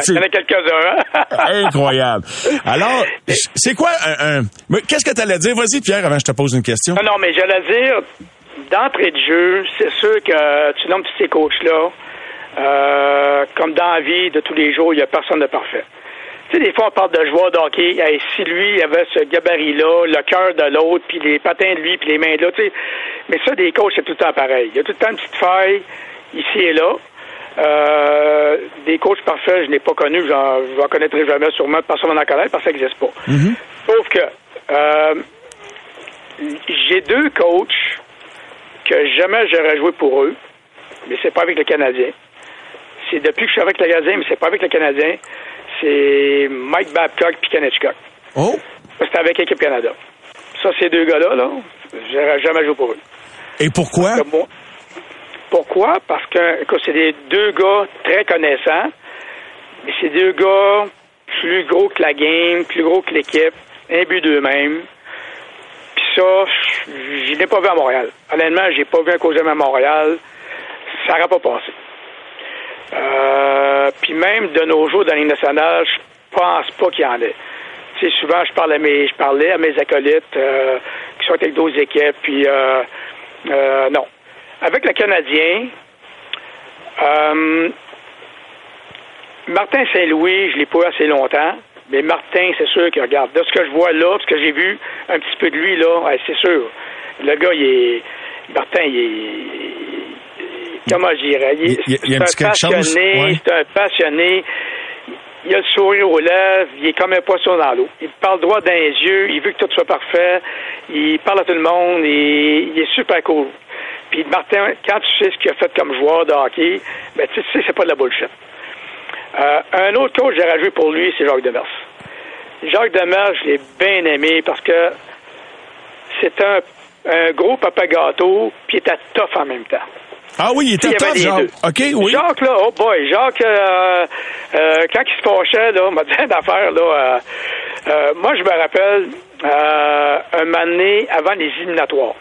Il y en a quelques-uns. Hein? Incroyable. Alors, c'est quoi un... Qu'est-ce que tu allais dire? Vas-y, Pierre, avant que je te pose une question. Non, non, mais j'allais dire, d'entrée de jeu, c'est sûr que tu nommes tous ces coachs-là, euh, comme dans la vie de tous les jours, il n'y a personne de parfait. Tu sais, des fois, on parle de joueur de hockey. si lui avait ce gabarit-là, le cœur de l'autre, puis les patins de lui, puis les mains de l'autre, Mais ça, des coachs, c'est tout le temps pareil. Il y a tout le temps une petite faille ici et là. Euh, des coachs parfaits, je n'ai pas connu, je n'en connaîtrai jamais sûrement, personne n'en connaît parce que ça n'existe pas. Mm-hmm. Sauf que euh, j'ai deux coachs que jamais j'aurais joué pour eux, mais c'est pas avec le Canadien. C'est depuis que je suis avec le Canadien, mais c'est pas avec le Canadien c'est Mike Babcock et Ken Hitchcock. Oh! C'était avec Équipe Canada. Ça, ces deux gars-là, là, j'aurais jamais joué pour eux. Et pourquoi? pourquoi? Parce que, c'est des deux gars très connaissants, mais c'est deux gars plus gros que la game, plus gros que l'équipe, un but d'eux-mêmes. Puis ça, je l'ai pas vu à Montréal. Honnêtement, j'ai pas vu un cause à Montréal. Ça n'aurait pas passé. Euh, puis même de nos jours dans les nationales, je pense pas qu'il y en ait. Tu sais, souvent, je, à mes, je parlais à mes acolytes euh, qui sont avec d'autres équipes, puis euh, non. Avec le Canadien, Martin Saint-Louis, je l'ai pas eu assez longtemps, mais Martin, c'est sûr qu'il regarde. De ce que je vois là, ce que j'ai vu un petit peu de lui, là, c'est sûr. Le gars, il est. Martin, il est comment je dirais, il, un passionné, c'est un passionné. Il a le sourire aux lèvres, il est comme un poisson dans l'eau. Il parle droit dans les yeux, il veut que tout soit parfait, il parle à tout le monde, il, il est super cool. Puis Martin, quand tu sais ce qu'il a fait comme joueur de hockey, ben tu sais, c'est pas de la bullshit. Euh, un autre coach que j'ai rajouté pour lui, c'est Jacques Demers. Jacques Demers, je l'ai bien aimé parce que c'est un, un gros papa gâteau, puis il était tough en même temps. Ah oui, il était top, Jacques. OK, oui. Jacques, là, oh boy, Jacques, euh, euh, quand il se fâchait, là, m'a dit d'affaires, là, euh, moi, je me rappelle, un donné, avant les éliminatoires.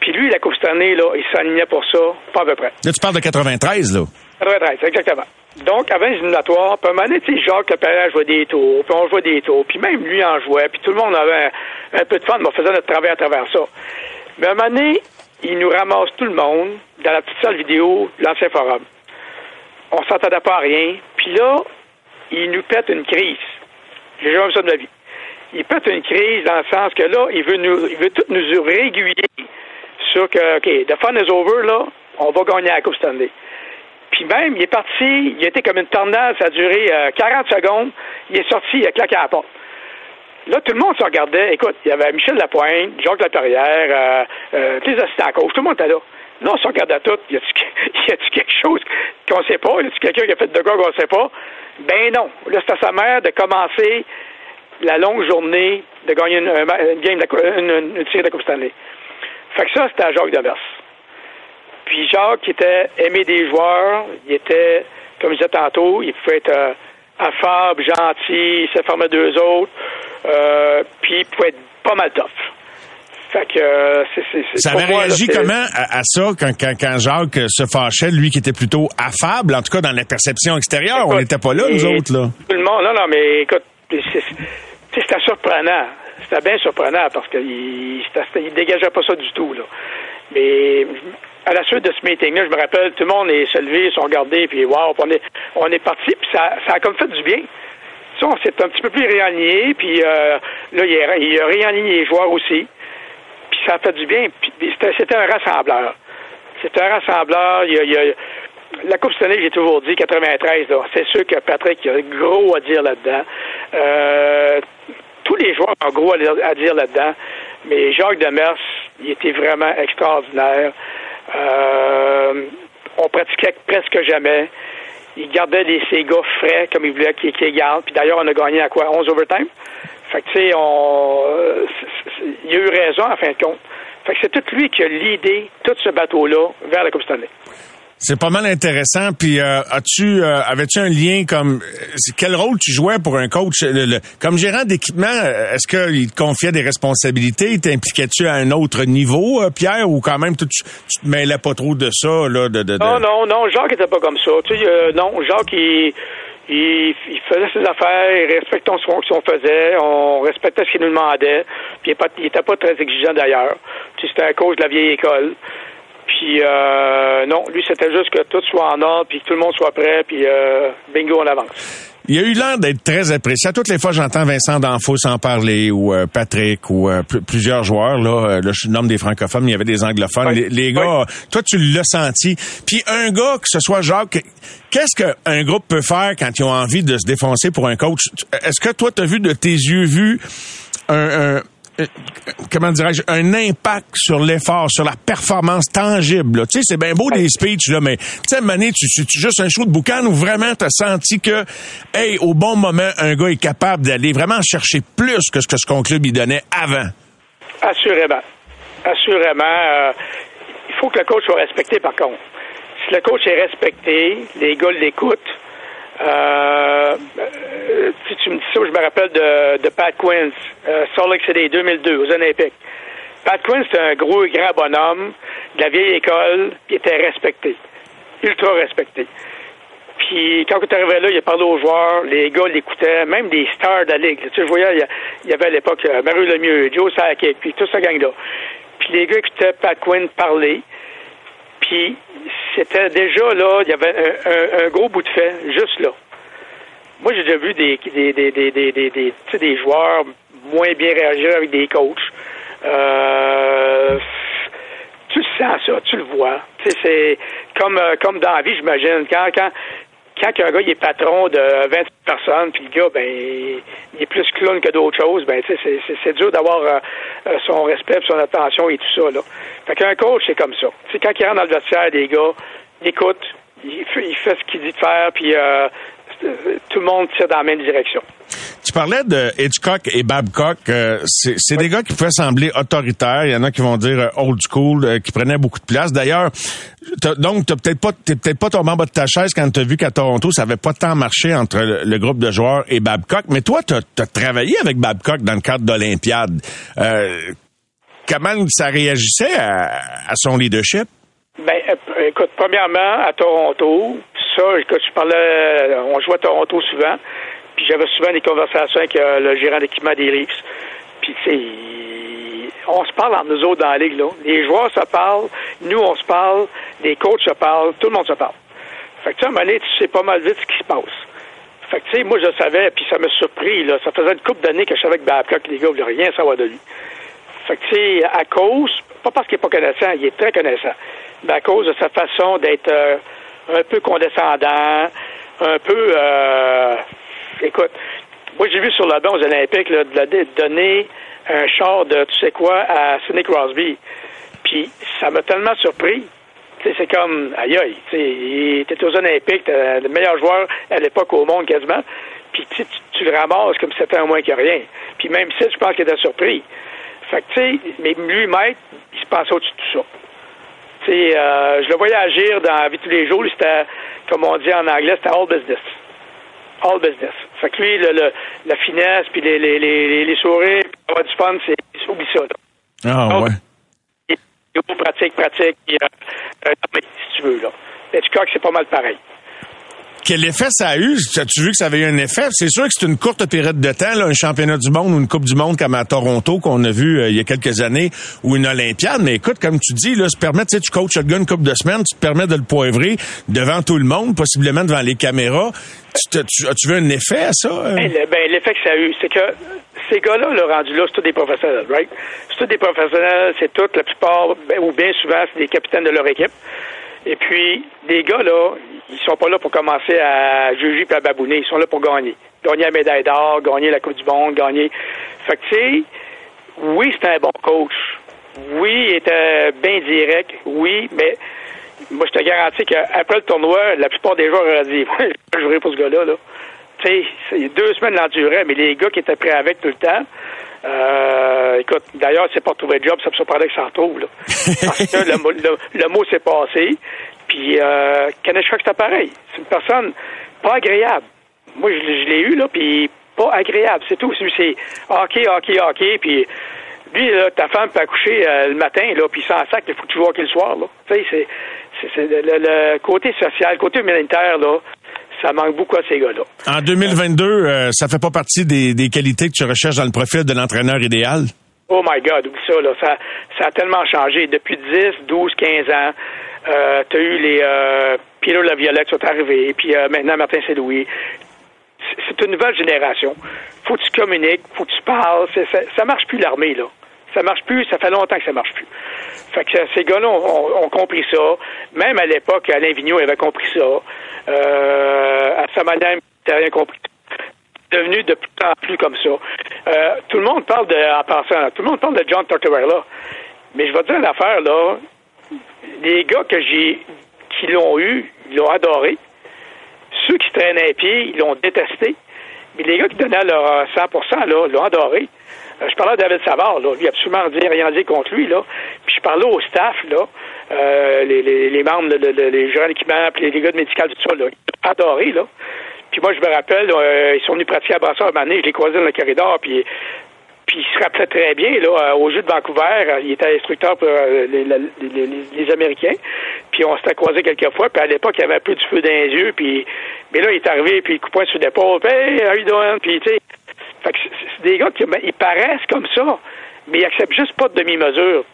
Puis lui, la Coupe cette année, là, il s'alignait pour ça, pas à peu près. Là, tu parles de 93, là. 93, exactement. Donc, avant les éliminatoires, puis un moment donné, tu sais, Jacques, le père jouait des tours, puis on jouait des tours, puis même lui en jouait, puis tout le monde avait un, peu de fun, mais on faisait notre travail à travers ça. Mais un moment donné, il nous ramasse tout le monde dans la petite salle vidéo, l'ancien forum. On s'entendait pas à rien. Puis là, il nous pète une crise. J'ai jamais vu ça de ma vie. Il pète une crise dans le sens que là, il veut nous, il veut tout nous réguler sur que, OK, the fun is over, là, on va gagner à la Coupe Stanley. Puis même, il est parti, il été comme une tornade, ça a duré 40 euh, secondes, il est sorti, il a claqué à la porte. Là, tout le monde se regardait. Écoute, il y avait Michel Lapointe, Jacques Laperrière, euh, euh, les assistants à cause, tout le monde était là. Là, on se regardait tout. Y a-tu quelque chose qu'on sait pas? Y a-tu quelqu'un qui a fait de quoi qu'on sait pas? Ben non. Là, c'est à sa mère de commencer la longue journée de gagner une, game, de, une, une, série de. Fait que ça, c'était à Jacques Demers. Puis Jacques, qui était aimé des joueurs, il était, comme je disais tantôt, il pouvait être euh, affable, gentil, il s'est formé deux autres. Euh, puis il pouvait être pas mal tough. Fait que euh, c'est, ça avait réagi comment à, ça quand, quand, quand, Jacques se fâchait, lui qui était plutôt affable, en tout cas dans la perception extérieure, on n'était pas là nous autres là. Tout le monde, non non mais écoute, c'était surprenant, c'était bien surprenant parce qu'il il dégageait pas ça du tout là. Mais à la suite de ce meeting-là, je me rappelle, tout le monde est se levé, sont regardés, puis wow, on est on est parti, puis ça, ça a comme fait du bien on s'est un petit peu plus réaligné, puis euh, là, il a, il a réaligné les joueurs aussi. Puis ça a fait du bien. Puis c'était un rassembleur. C'était un rassembleur. Il la Coupe Stanley, j'ai toujours dit, 93, c'est sûr que Patrick a gros à dire là-dedans. Euh, tous les joueurs ont gros à dire là-dedans. Mais Jacques Demers, il était vraiment extraordinaire. Euh, on pratiquait presque jamais. Il gardait les, ses gars frais comme il voulait qu'ils qu. Puis d'ailleurs, on a gagné à quoi? 11 overtime? Fait que, tu sais, on, euh, il a eu raison en fin de compte. Fait que c'est tout lui qui a l'idée, tout ce bateau-là, vers la Coupe Stanley. C'est pas mal intéressant. Puis euh, as-tu euh, avais-tu un lien comme quel rôle tu jouais pour un coach? Comme gérant d'équipement Est-ce qu'il te confiait des responsabilités? T'impliquais-tu à un autre niveau, Pierre, ou quand même tu, te mêlais pas trop de ça là de, de, Non non non, Jacques était pas comme ça. Tu sais, non, Jacques il il, faisait ses affaires, il respectait ce qu'on faisait, on respectait ce qu'il nous demandait, puis il n'était pas, très exigeant d'ailleurs. C'était un coach de la vieille école. Puis euh, non, lui c'était juste que tout soit en ordre, puis que tout le monde soit prêt, puis euh, bingo, on avance. Il a eu l'air d'être très apprécié. À toutes les fois, j'entends Vincent D'Anfos en parler, ou euh, Patrick, ou euh, plusieurs joueurs. Là, là, je nomme des francophones, mais il y avait des anglophones. Les, gars, toi, tu l'as senti. Puis un gars, que ce soit Jacques, qu'est-ce qu'un groupe peut faire quand ils ont envie de se défoncer pour un coach? Est-ce que toi, tu as vu de tes yeux vus un, un euh, comment dirais-je, un impact sur l'effort, sur la performance tangible. Tu sais, c'est bien beau des speeches, là, mais tu sais, Mané, tu suis juste un show de boucan où vraiment tu as senti que, hey, au bon moment, un gars est capable d'aller vraiment chercher plus que ce que son club lui donnait avant. Assurément. Assurément. Euh, il faut que le coach soit respecté, par contre. Si le coach est respecté, les gars l'écoutent, euh, si tu me dis ça, je me rappelle de, Pat Quinn, euh, Salt Lake City 2002 aux Olympiques. Pat Quinn, c'était un gros, grand bonhomme de la vieille école qui était respecté, ultra respecté. Puis quand tu arrivais là, il parlait aux joueurs, les gars l'écoutaient, même des stars de la ligue. Tu sais, je voyais, il y avait à l'époque euh, Mario Lemieux, Joe Sakic, puis toute cette gang-là. Puis les gars écoutaient Pat Quinn parler. Puis c'était déjà là, il y avait un, gros bout de fait, juste là. Moi, j'ai déjà vu des, des, des, des, des, joueurs moins bien réagir avec des coachs. Euh, tu le sens ça, tu le vois. C'est comme, euh, comme dans la vie, j'imagine. Quand, quand, quand un gars il est patron de 20 personnes, puis le gars, ben, il est plus clown que d'autres choses, ben, c'est dur d'avoir euh, euh, son respect, son attention et tout ça, là. Fait qu'un coach, c'est comme ça. C'est quand il rentre dans le vestiaire des gars, il écoute, il fait, il fait ce qu'il dit de faire, puis euh, tout le monde tire dans la même direction. Tu parlais de Hitchcock et Babcock. Euh, c'est des gars qui pouvaient sembler autoritaires. Il y en a qui vont dire euh, old school, euh, qui prenaient beaucoup de place. D'ailleurs, donc t'es peut-être pas peut-être pas tombé en bas de ta chaise quand t'as vu qu'à Toronto ça avait pas tant marché entre le, groupe de joueurs et Babcock. Mais toi, t'as as travaillé avec Babcock dans le cadre d'Olympiade. comment ça réagissait à, son leadership? Ben, écoute, premièrement, à Toronto, ça, quand je parlais, on jouait à Toronto souvent, j'avais souvent des conversations avec euh, le gérant d'équipement des Leafs. Puis, tu sais, on se parle entre nous autres dans la ligue, là. Les joueurs se parlent, nous, on se parle, les coachs se parlent, tout le monde se parle. Fait que, tu sais, à un moment donné, tu sais pas mal vite ce qui se passe. Fait que, tu sais, moi, je savais, puis ça m'a surpris, là. Ça faisait une couple d'années que je savais que Babcock, les gars, voulaient rien savoir de lui. Fait que, tu sais, à cause, pas parce qu'il est pas connaissant, il est très connaissant, mais à cause de sa façon d'être euh, un peu condescendant, un peu, euh, écoute, moi j'ai vu sur le banc aux Olympiques là, de donner un char de tu sais quoi à Sidney Crosby. Puis ça m'a tellement surpris. C'est comme aïe aïe. Il était aux Olympiques, le meilleur joueur à l'époque au monde quasiment. Puis tu, tu, le ramasses comme si c'était un moins que rien. Puis même si je pense qu'il était surpris. Fait que tu sais, mais lui, maître, il se pensait au-dessus de tout ça. Euh, je le voyais agir dans la vie de tous les jours. C'était, comme on dit en anglais, c'était all business. All business. Fait que lui, le, la finesse, puis les, les, les, les sourires, puis avoir du fun, c'est, oublie ça. Là. Ah, ouais. Il pratique, pratique, puis, euh, euh, si tu veux, là. Que c'est pas mal pareil. Quel effet ça a eu? As-tu vu que ça avait eu un effet? C'est sûr que c'est une courte période de temps, là, un championnat du monde ou une Coupe du monde comme à Toronto qu'on a vu euh, il y a quelques années ou une Olympiade. Mais écoute, comme tu dis, là, se permet, tu tu coaches le gars une coupe de semaines, tu te permets de le poivrer devant tout le monde, possiblement devant les caméras. Tu, as-tu vu un effet à ça? Euh? Ben, ben, l'effet que ça a eu, c'est que ces gars-là, le rendu là, c'est tous des professionnels, right? C'est tous des professionnels, c'est tout, la plupart, ben, ou bien souvent, c'est des capitaines de leur équipe. Et puis, des gars, là, ils sont pas là pour commencer à juger et à babouner. Ils sont là pour gagner. Gagner la médaille d'or, gagner la Coupe du Monde, gagner. Fait que, tu sais, oui, c'était un bon coach. Oui, il était bien direct. Oui, mais moi, je te garantis qu'après le tournoi, la plupart des joueurs auraient dit je jouerai pour ce gars-là. Là. Tu sais, deux semaines l'enduraient, mais les gars qui étaient prêts avec tout le temps, euh, écoute, d'ailleurs, c'est pas trouvé de job, ça me surprendrait que ça retrouve. Là. Parce que le, mot s'est passé. Puis euh, Kaneshka, c'était pareil. C'est une personne pas agréable. Moi, je, l'ai eu, là, puis pas agréable. C'est tout. C'est hockey, hockey, hockey, puis lui, là, ta femme peut accoucher euh, le matin, là, puis sans sac, il faut que tu joues le soir, là. Tu sais, c'est, le, côté social, le côté humanitaire, là, ça manque beaucoup à ces gars-là. En 2022, euh, ça fait pas partie des, des, qualités que tu recherches dans le profil de l'entraîneur idéal? Oh my God, oublie ça, là. Ça, ça a tellement changé. Depuis 10, 12, 15 ans, euh, tu as eu les euh, Pierrot Laviolette qui sont arrivés, puis euh, maintenant Martin Saint-Louis. C'est une nouvelle génération. Faut que tu communiques, faut que tu parles. Ça, ça marche plus l'armée, là. Ça marche plus, ça fait longtemps que ça marche plus. Fait que ces gars-là ont, compris ça. Même à l'époque, Alain Vigneault avait compris ça. Euh, à sa manière, il rien compris. Devenu de plus en plus comme ça. Euh, tout le monde parle de, tout le monde parle de John Tortorella. Mais je vais te dire une affaire, là. Les gars que j'ai, qui l'ont eu, ils l'ont adoré. Ceux qui traînaient les pieds, ils l'ont détesté. Mais les gars qui donnaient leur 100%, là, l'ont adoré. Euh, je parlais à David Savard, là. Lui, absolument rien dit contre lui, là. Puis je parlais au staff, là. Euh, les, les, les, membres, les gens d'équipement, puis les gars de médical, tout ça, là. Ils adoré, là. Puis moi, je me rappelle, euh, ils sont venus pratiquer à Brassard un je les croisais dans le corridor, puis puis il se rappelait très bien, là, au jeu de Vancouver, il était instructeur pour les, les, les, Américains. Puis on s'était croisé quelques fois, puis à l'époque, il avait un peu du feu dans les yeux, puis mais là, il est arrivé, puis il coupait sur l'épaule, Hey, how you doing? Puis tu sais, fait que c'est des gars qui ben, ils paraissent comme ça, mais ils acceptent juste pas de demi-mesure.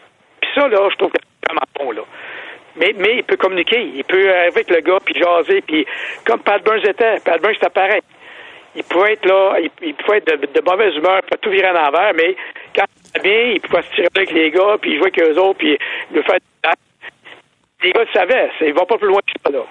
Puis ça, là, je trouve que c'est vraiment bon, là. Mais, mais il peut communiquer, il peut arriver avec le gars, puis jaser, puis comme Pat Burns était, Pat Burns c'était pareil. Il pouvait être là, il, pouvait être de, mauvaise humeur, pas tout virer en envers, mais quand il va bien, il pouvait se tirer avec les gars, puis jouer avec eux autres, puis le faire... Les gars le savaient, ils vont pas plus loin que ça, là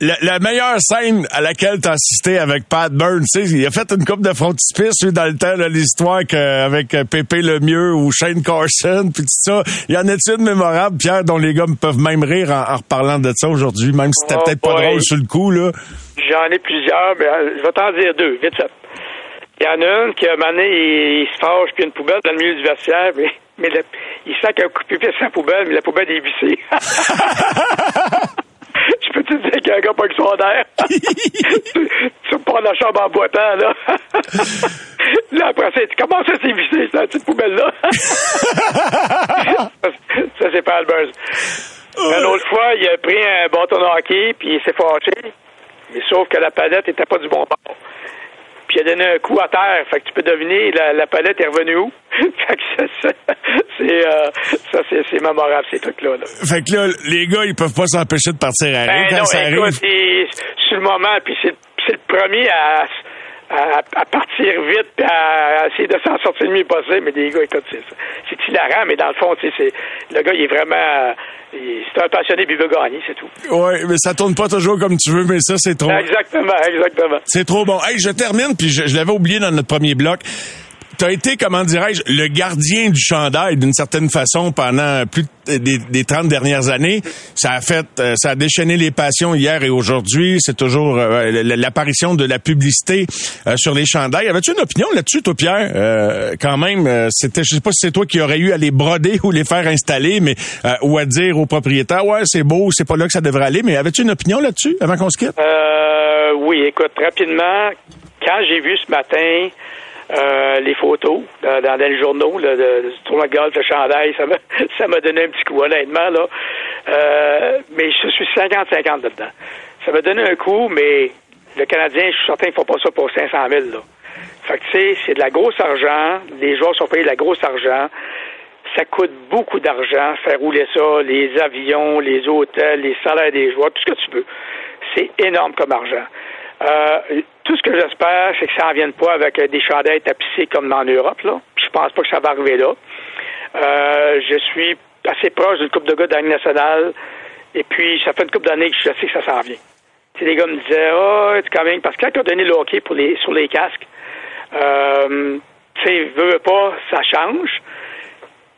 la meilleure scène à laquelle t'as assisté avec Pat Burns, tu sais, il a fait une coupe de frontispice, lui, dans le temps, l'histoire avec Pépé Lemieux ou Shane Carson, puis tout ça. Il y en a-t-il une mémorable, Pierre, dont les gars peuvent même rire en, reparlant de ça aujourd'hui, même si c'était oh, peut-être pas drôle sur le coup, là? J'en ai plusieurs, mais euh, je vais t'en dire deux, vite fait. Il y en a une qui, à un moment donné, il, se fâche, puis une poubelle dans le milieu du vestiaire, mais, mais il sac un coup de pied sur la poubelle, mais la poubelle est vissée. je peux te dire qu'il y a un gars pas d'air. tu, me prends la chambre en boitant, là. là, après, c'est, comment ça s'est vissé, cette petite poubelle-là? ça, c'est pas Albers. Une autre fois, il a pris un bâton de hockey, puis il s'est fâché. Mais sauf que la palette était pas du bon bord puis il a donné un coup à terre. Fait que tu peux deviner la, la palette est revenue où? fait que c'est euh, ça, c'est, c'est mémorable ces trucs-là. Fait que là, les gars, ils peuvent pas s'empêcher de partir à ben quand ça écoute, arrive. sur le moment, puis c'est, c'est le premier à à, partir vite puis à, essayer de s'en sortir le mieux possible. Mais des gars, écoute, c'est, c'est hilarant, mais dans le fond, tu sais, c'est, le gars, il est vraiment, c'est un passionné puis il veut gagner, c'est tout. Oui, mais ça tourne pas toujours comme tu veux, mais ça, c'est trop. Exactement, exactement. C'est trop bon. Hey, je termine, puis je l'avais oublié dans notre premier bloc tu as été, comment dirais-je, le gardien du chandail d'une certaine façon pendant plus des, des 30 dernières années. Ça a fait, euh, ça a déchaîné les passions hier et aujourd'hui. C'est toujours euh, l'apparition de la publicité euh, sur les chandails. Avais-tu une opinion là-dessus, toi, Pierre? quand même, c'était, je sais pas si c'est toi qui aurais eu à les broder ou les faire installer, mais ou à dire au propriétaire, ouais, c'est beau, c'est pas là que ça devrait aller. Mais avais-tu une opinion là-dessus avant qu'on se quitte? oui, écoute, rapidement, quand j'ai vu ce matin euh, les photos dans, dans les journaux de, du tournoi de golf de chandail, ça m'a m'a donné un petit coup honnêtement là. Euh, mais je suis 50-50 dedans. Ça va donner un coup, mais le Canadien, je suis certain qu'ils ne pas ça pour 500 000. Là. Fait que, tu sais, c'est de la grosse argent. Les joueurs sont payés de la grosse argent. Ça coûte beaucoup d'argent, faire rouler ça, les avions, les hôtels, les salaires des joueurs, tout ce que tu veux. C'est énorme comme argent. Euh, tout ce que j'espère, c'est que ça n'en vienne pas avec des chandails tapissés comme en Europe. Là. Je pense pas que ça va arriver là. Euh, je suis assez proche d'une coupe de gars d'année nationale. Et puis, ça fait une couple d'années que je sais que ça s'en vient. Les gars me disaient, oh, c'est quand même, parce que quand ont donné le hockey pour les, sur les casques, euh, tu sais, veux pas, ça change.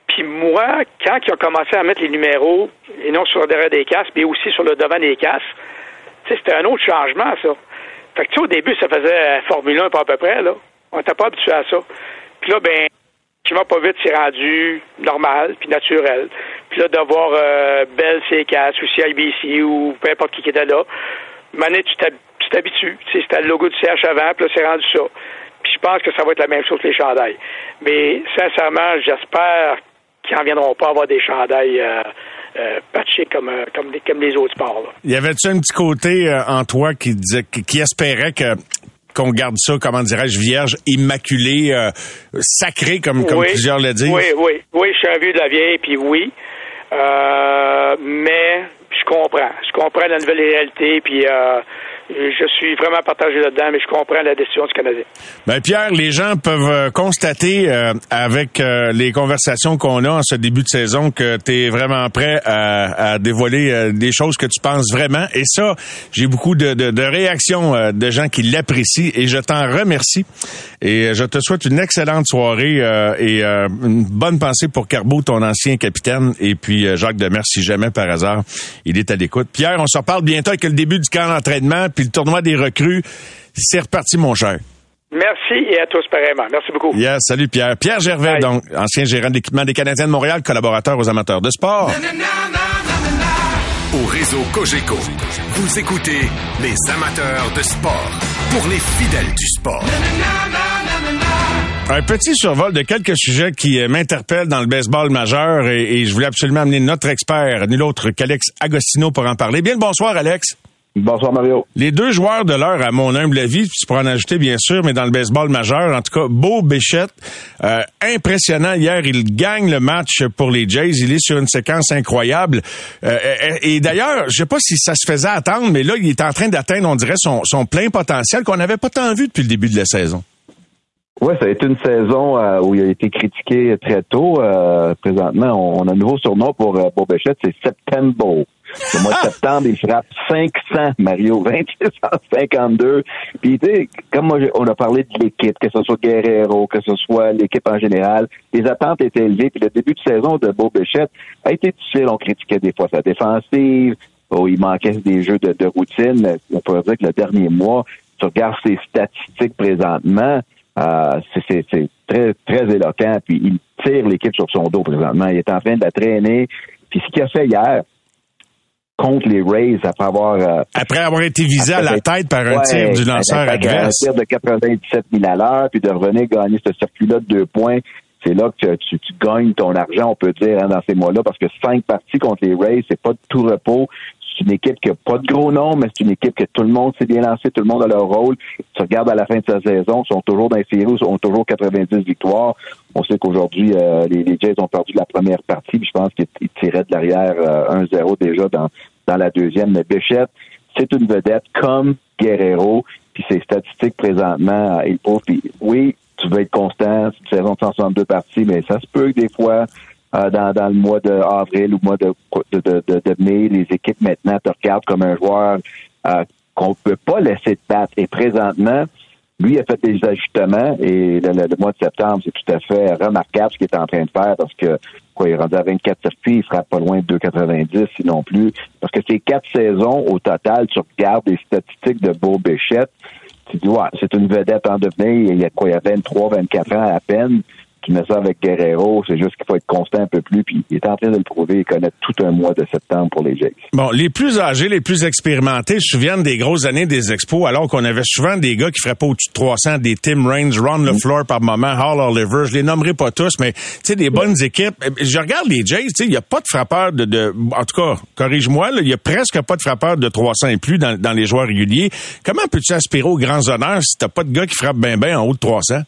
Puis moi, quand ils ont commencé à mettre les numéros, et non sur le derrière des casques, mais aussi sur le devant des casques, c'était un autre changement, ça. Fait que, tu sais, au début, ça faisait Formule 1 pas à peu près, là. On n'était pas habitué à ça. Puis là, ben, qui va pas vite, c'est rendu normal puis naturel. Puis là, d'avoir euh, Bell, C4 ou CIBC ou peu importe qui était là, maintenant, tu t'habitues. C'était le logo du CH avant, puis là, c'est rendu ça. Puis je pense que ça va être la même chose que les chandails. Mais sincèrement, j'espère qu'ils n'en viendront pas avoir des chandails euh, euh, patchés comme, euh, comme, comme les autres sports. Là. Y avait-tu un petit côté euh, en toi qui disait qui espérait que qu'on garde ça, comment dirais-je, vierge, immaculé, euh, sacré, comme, comme Oui. plusieurs le disent? Oui, oui, oui, je suis un vieux de la vieille, puis oui. Euh, mais je comprends. Je comprends la nouvelle réalité, puis euh, je suis vraiment partagé là-dedans, mais je comprends la décision du Canadien. Ben Pierre, les gens peuvent euh, constater euh, avec euh, les conversations qu'on a en ce début de saison que tu es vraiment prêt à, à dévoiler euh, des choses que tu penses vraiment. Et ça, j'ai beaucoup de, de, de réactions euh, de gens qui l'apprécient et je t'en remercie. Et euh, je te souhaite une excellente soirée et une bonne pensée pour Carbeau, ton ancien capitaine, et puis Jacques Demers, si jamais par hasard il est à l'écoute. Pierre, on se reparle bientôt avec le début du camp d'entraînement, puis le tournoi des recrues. C'est reparti, mon cher. Merci et à tous pareillement. Merci beaucoup. Yes, salut Pierre. Pierre Gervais, Bye. donc, ancien gérant d'équipement des Canadiens de Montréal, collaborateur aux amateurs de sport. Au réseau Cogeco, vous écoutez les amateurs de sport pour les fidèles du sport. Un petit survol de quelques sujets qui euh, m'interpellent dans le baseball majeur et, et je voulais absolument amener notre expert, nul autre qu'Alex Agostino pour en parler. Bien le bonsoir, Alex. Bonsoir Mario. Les deux joueurs de l'heure, à mon humble avis, tu pourras en ajouter bien sûr, mais dans le baseball majeur, en tout cas, Beau Béchette, euh, impressionnant hier, il gagne le match pour les Jays, il est sur une séquence incroyable. Euh, et, et d'ailleurs, je sais pas si ça se faisait attendre, mais là, il est en train d'atteindre, on dirait, son, son plein potentiel qu'on n'avait pas tant vu depuis le début de la saison. Oui, ça a été une saison euh, où il a été critiqué très tôt. Euh, présentement, on, on a un nouveau surnom pour euh, Bob Béchette, c'est September. Le mois de septembre, il frappe 500, Mario, 2652. Puis, tu sais, comme moi, on a parlé de l'équipe, que ce soit Guerrero, que ce soit l'équipe en général, les attentes étaient élevées. Puis le début de saison de Beau Béchette a été difficile. On critiquait des fois sa défensive. Oh, il manquait des jeux de, de routine. On pourrait dire que le dernier mois, tu regardes ses statistiques présentement, euh, c'est très, très éloquent. Puis il tire l'équipe sur son dos présentement. Il est en train de la traîner. Puis ce qu'il a fait hier contre les Rays, après avoir... euh, Après avoir été visé à la tête par un Ouais, tir du lanceur adverse. Un tir de 97 000 à l'heure, puis de revenir gagner ce circuit-là de deux points. C'est là que tu, tu gagnes ton argent, on peut dire, hein, dans ces mois-là, parce que cinq parties contre les Rays, c'est pas de tout repos. C'est une équipe qui a pas de gros noms, mais c'est une équipe que tout le monde s'est bien lancé, tout le monde a leur rôle. Tu regardes à la fin de sa saison, ils sont toujours dans les séries, ils ont toujours 90 victoires. On sait qu'aujourd'hui, euh, les, les Jays ont perdu la première partie, puis je pense qu'ils ils tiraient de l'arrière euh, 1-0 déjà dans, dans la deuxième. Mais Béchette, c'est une vedette comme Guerrero, puis ses statistiques présentement, euh, il prouve. Puis oui, tu veux être constant, c'est une saison de 162 parties, mais ça se peut que des fois, euh, dans, dans le mois d'avril ou mois de, de, de, de- mai, les équipes maintenant te regardent comme un joueur euh, qu'on peut pas laisser de battre. Et présentement, lui a fait des ajustements et le, mois de septembre, c'est tout à fait remarquable ce qu'il est en train de faire parce que quoi, il est rendu à 24 circuits, il frappe pas loin de 2,90 sinon plus. Parce que c'est quatre saisons au total, tu regardes les statistiques de Beau Béchette, tu dis ouais, c'est une vedette en devenir, il y a quoi, il y a 23, 24 ans à peine. Qui met ça avec Guerrero. C'est juste qu'il faut être constant un peu plus. Puis il est en train de le prouver. Il connaît tout un mois de septembre pour les Jays. Bon, les plus âgés, les plus expérimentés se souviennent des grosses années des expos, alors qu'on avait souvent des gars qui pas au-dessus de 300, des Tim Raines, Ron. LeFleur par moment, Hall Oliver. Je les nommerai pas tous, mais tu sais, des bonnes équipes. Je regarde les Jays, tu sais, il n'y a pas de frappeur de, de en tout cas, corrige-moi, il y a presque pas de frappeur de 300 et plus dans, les joueurs réguliers. Comment peux-tu aspirer aux grands honneurs si t'as pas de gars qui frappent bien bien en haut de 300?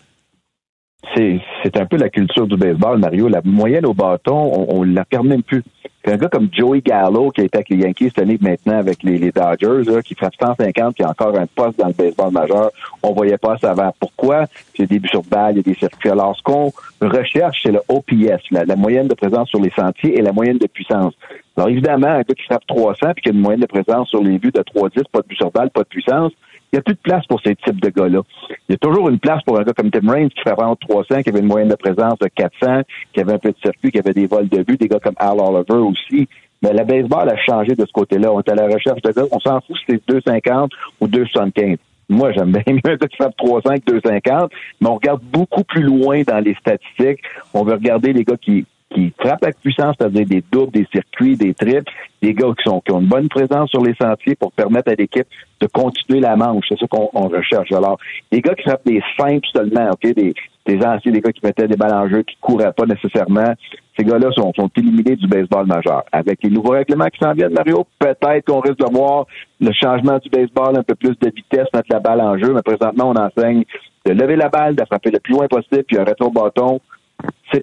C'est un peu la culture du baseball, Mario. La moyenne au bâton, on, ne la permet même plus. Un gars comme Joey Gallo, qui était avec les Yankees cette année maintenant avec les, Dodgers, qui frappe 150, qui a encore un poste dans le baseball majeur, on voyait pas ça avant. Pourquoi? C'est des buts sur balle, il y a des circuits. Alors, ce qu'on recherche, c'est le OPS, la, moyenne de présence sur les sentiers et la moyenne de puissance. Alors, évidemment, un gars qui frappe 300 puis qui a une moyenne de présence sur les buts de 3-10, pas de buts sur balle, pas de puissance, il n'y a plus de place pour ces types de gars-là. Il y a toujours une place pour un gars comme Tim Raines qui fait vraiment 300, qui avait une moyenne de présence de 400, qui avait un peu de circuit, qui avait des vols de but, des gars comme Al Oliver aussi. Mais le baseball a changé de ce côté-là. On est à la recherche de gars, on s'en fout si c'est 250 ou 275. Moi, j'aime bien mieux un gars qui frappe 300 que 250, mais on regarde beaucoup plus loin dans les statistiques. On veut regarder les gars qui, qui frappent avec puissance, c'est-à-dire des doubles, des circuits, des triples, des gars qui, sont, qui ont une bonne présence sur les sentiers pour permettre à l'équipe de continuer la manche. C'est ça qu'on recherche. Alors, les gars qui frappent des simples seulement, OK, des, des anciens, des gars qui mettaient des balles en jeu, qui couraient pas nécessairement, ces gars-là sont, sont éliminés du baseball majeur. Avec les nouveaux règlements qui s'en viennent, Mario, peut-être qu'on risque de voir le changement du baseball, un peu plus de vitesse, mettre la balle en jeu, mais présentement, on enseigne de lever la balle, de frapper le plus loin possible, puis un rétro-bâton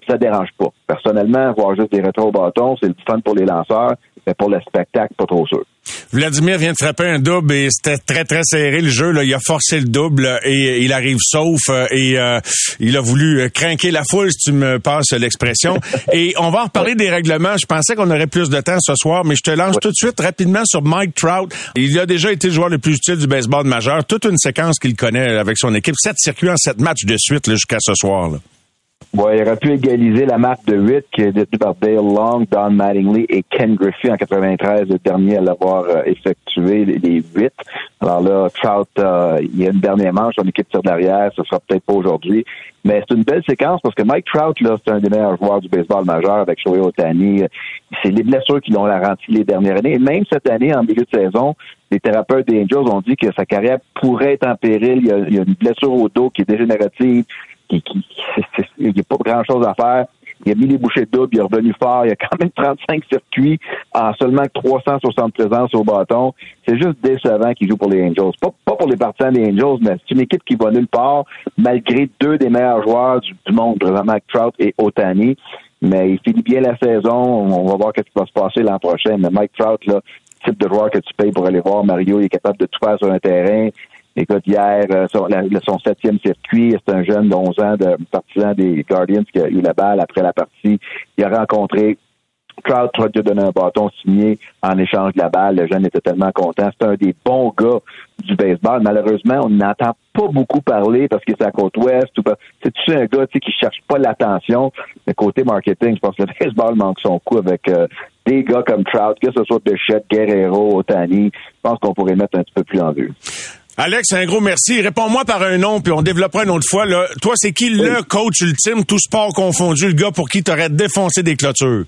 ça dérange pas. Personnellement, voir juste des rétro-bâtons, c'est du fun pour les lanceurs, mais pour le spectacle, pas trop sûr. Vladimir vient de frapper un double et c'était très très serré le jeu. Là. Il a forcé le double et il arrive sauf euh, et euh, il a voulu craquer la foule, si tu me passes l'expression. et on va en reparler des règlements. Je pensais qu'on aurait plus de temps ce soir, mais je te lance tout de suite rapidement sur Mike Trout. Il a déjà été le joueur le plus utile du baseball majeur. Toute une séquence qu'il connaît avec son équipe. Sept circuits en sept matchs de suite jusqu'à ce soir. Là. Ouais, il aurait pu égaliser la marque de 8 qui est détenue par Dale Long, Don Mattingly et Ken Griffey en 93, le dernier à l'avoir euh, effectué, les 8. Alors là, Trout, euh, il y a une dernière manche, son équipe tire derrière, ce sera peut-être pas aujourd'hui. Mais c'est une belle séquence parce que Mike Trout, là, c'est un des meilleurs joueurs du baseball majeur avec Shohei Otani. C'est les blessures qui l'ont ralenti les dernières années. Et même cette année, en milieu de saison, les thérapeutes des Angels ont dit que sa carrière pourrait être en péril. Il y a une blessure au dos qui est dégénérative il n'y a pas grand chose à faire. Il a mis les bouchées doubles, il est revenu fort. Il a quand même 35 circuits en seulement 360 présences au bâton. C'est juste décevant qu'il joue pour les Angels. Pas, pour les partisans des Angels, mais c'est une équipe qui va nulle part, malgré deux des meilleurs joueurs du, monde, vraiment Trout et Otani. Mais il finit bien la saison. On va voir ce qui va se passer l'an prochain. Mais Mike Trout, là, type de joueur que tu payes pour aller voir. Mario, il est capable de tout faire sur un terrain. Écoute, hier, euh, son, septième circuit, c'est un jeune de 11 ans, de partisan des Guardians qui a eu la balle après la partie. Il a rencontré Trout, Trout lui a donné un bâton signé en échange de la balle. Le jeune était tellement content. C'est un des bons gars du baseball. Malheureusement, on n'entend pas beaucoup parler parce que c'est à côte ouest. C'est tu un gars qui cherche pas l'attention. Mais côté marketing, je pense que le baseball manque son coup avec euh, des gars comme Trout, que ce soit Bichette, Guerrero, Otani. Je pense qu'on pourrait mettre un petit peu plus en vue. Alex, un gros merci. Réponds-moi par un nom, puis on développera une autre fois. Là. Toi, c'est qui le coach ultime, tout sport confondu, le gars pour qui tu aurais défoncé des clôtures?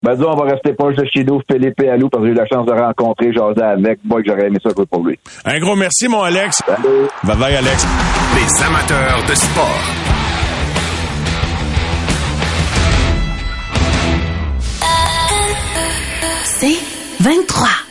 Ben, disons, on va rester proche de chez nous, Philippe et Alou, parce que j'ai eu la chance de rencontrer jaser avec. Moi, que j'aurais aimé ça pour lui. Un gros merci, mon Alex. Bye bye, Alex. Les amateurs de sport. C'est 23.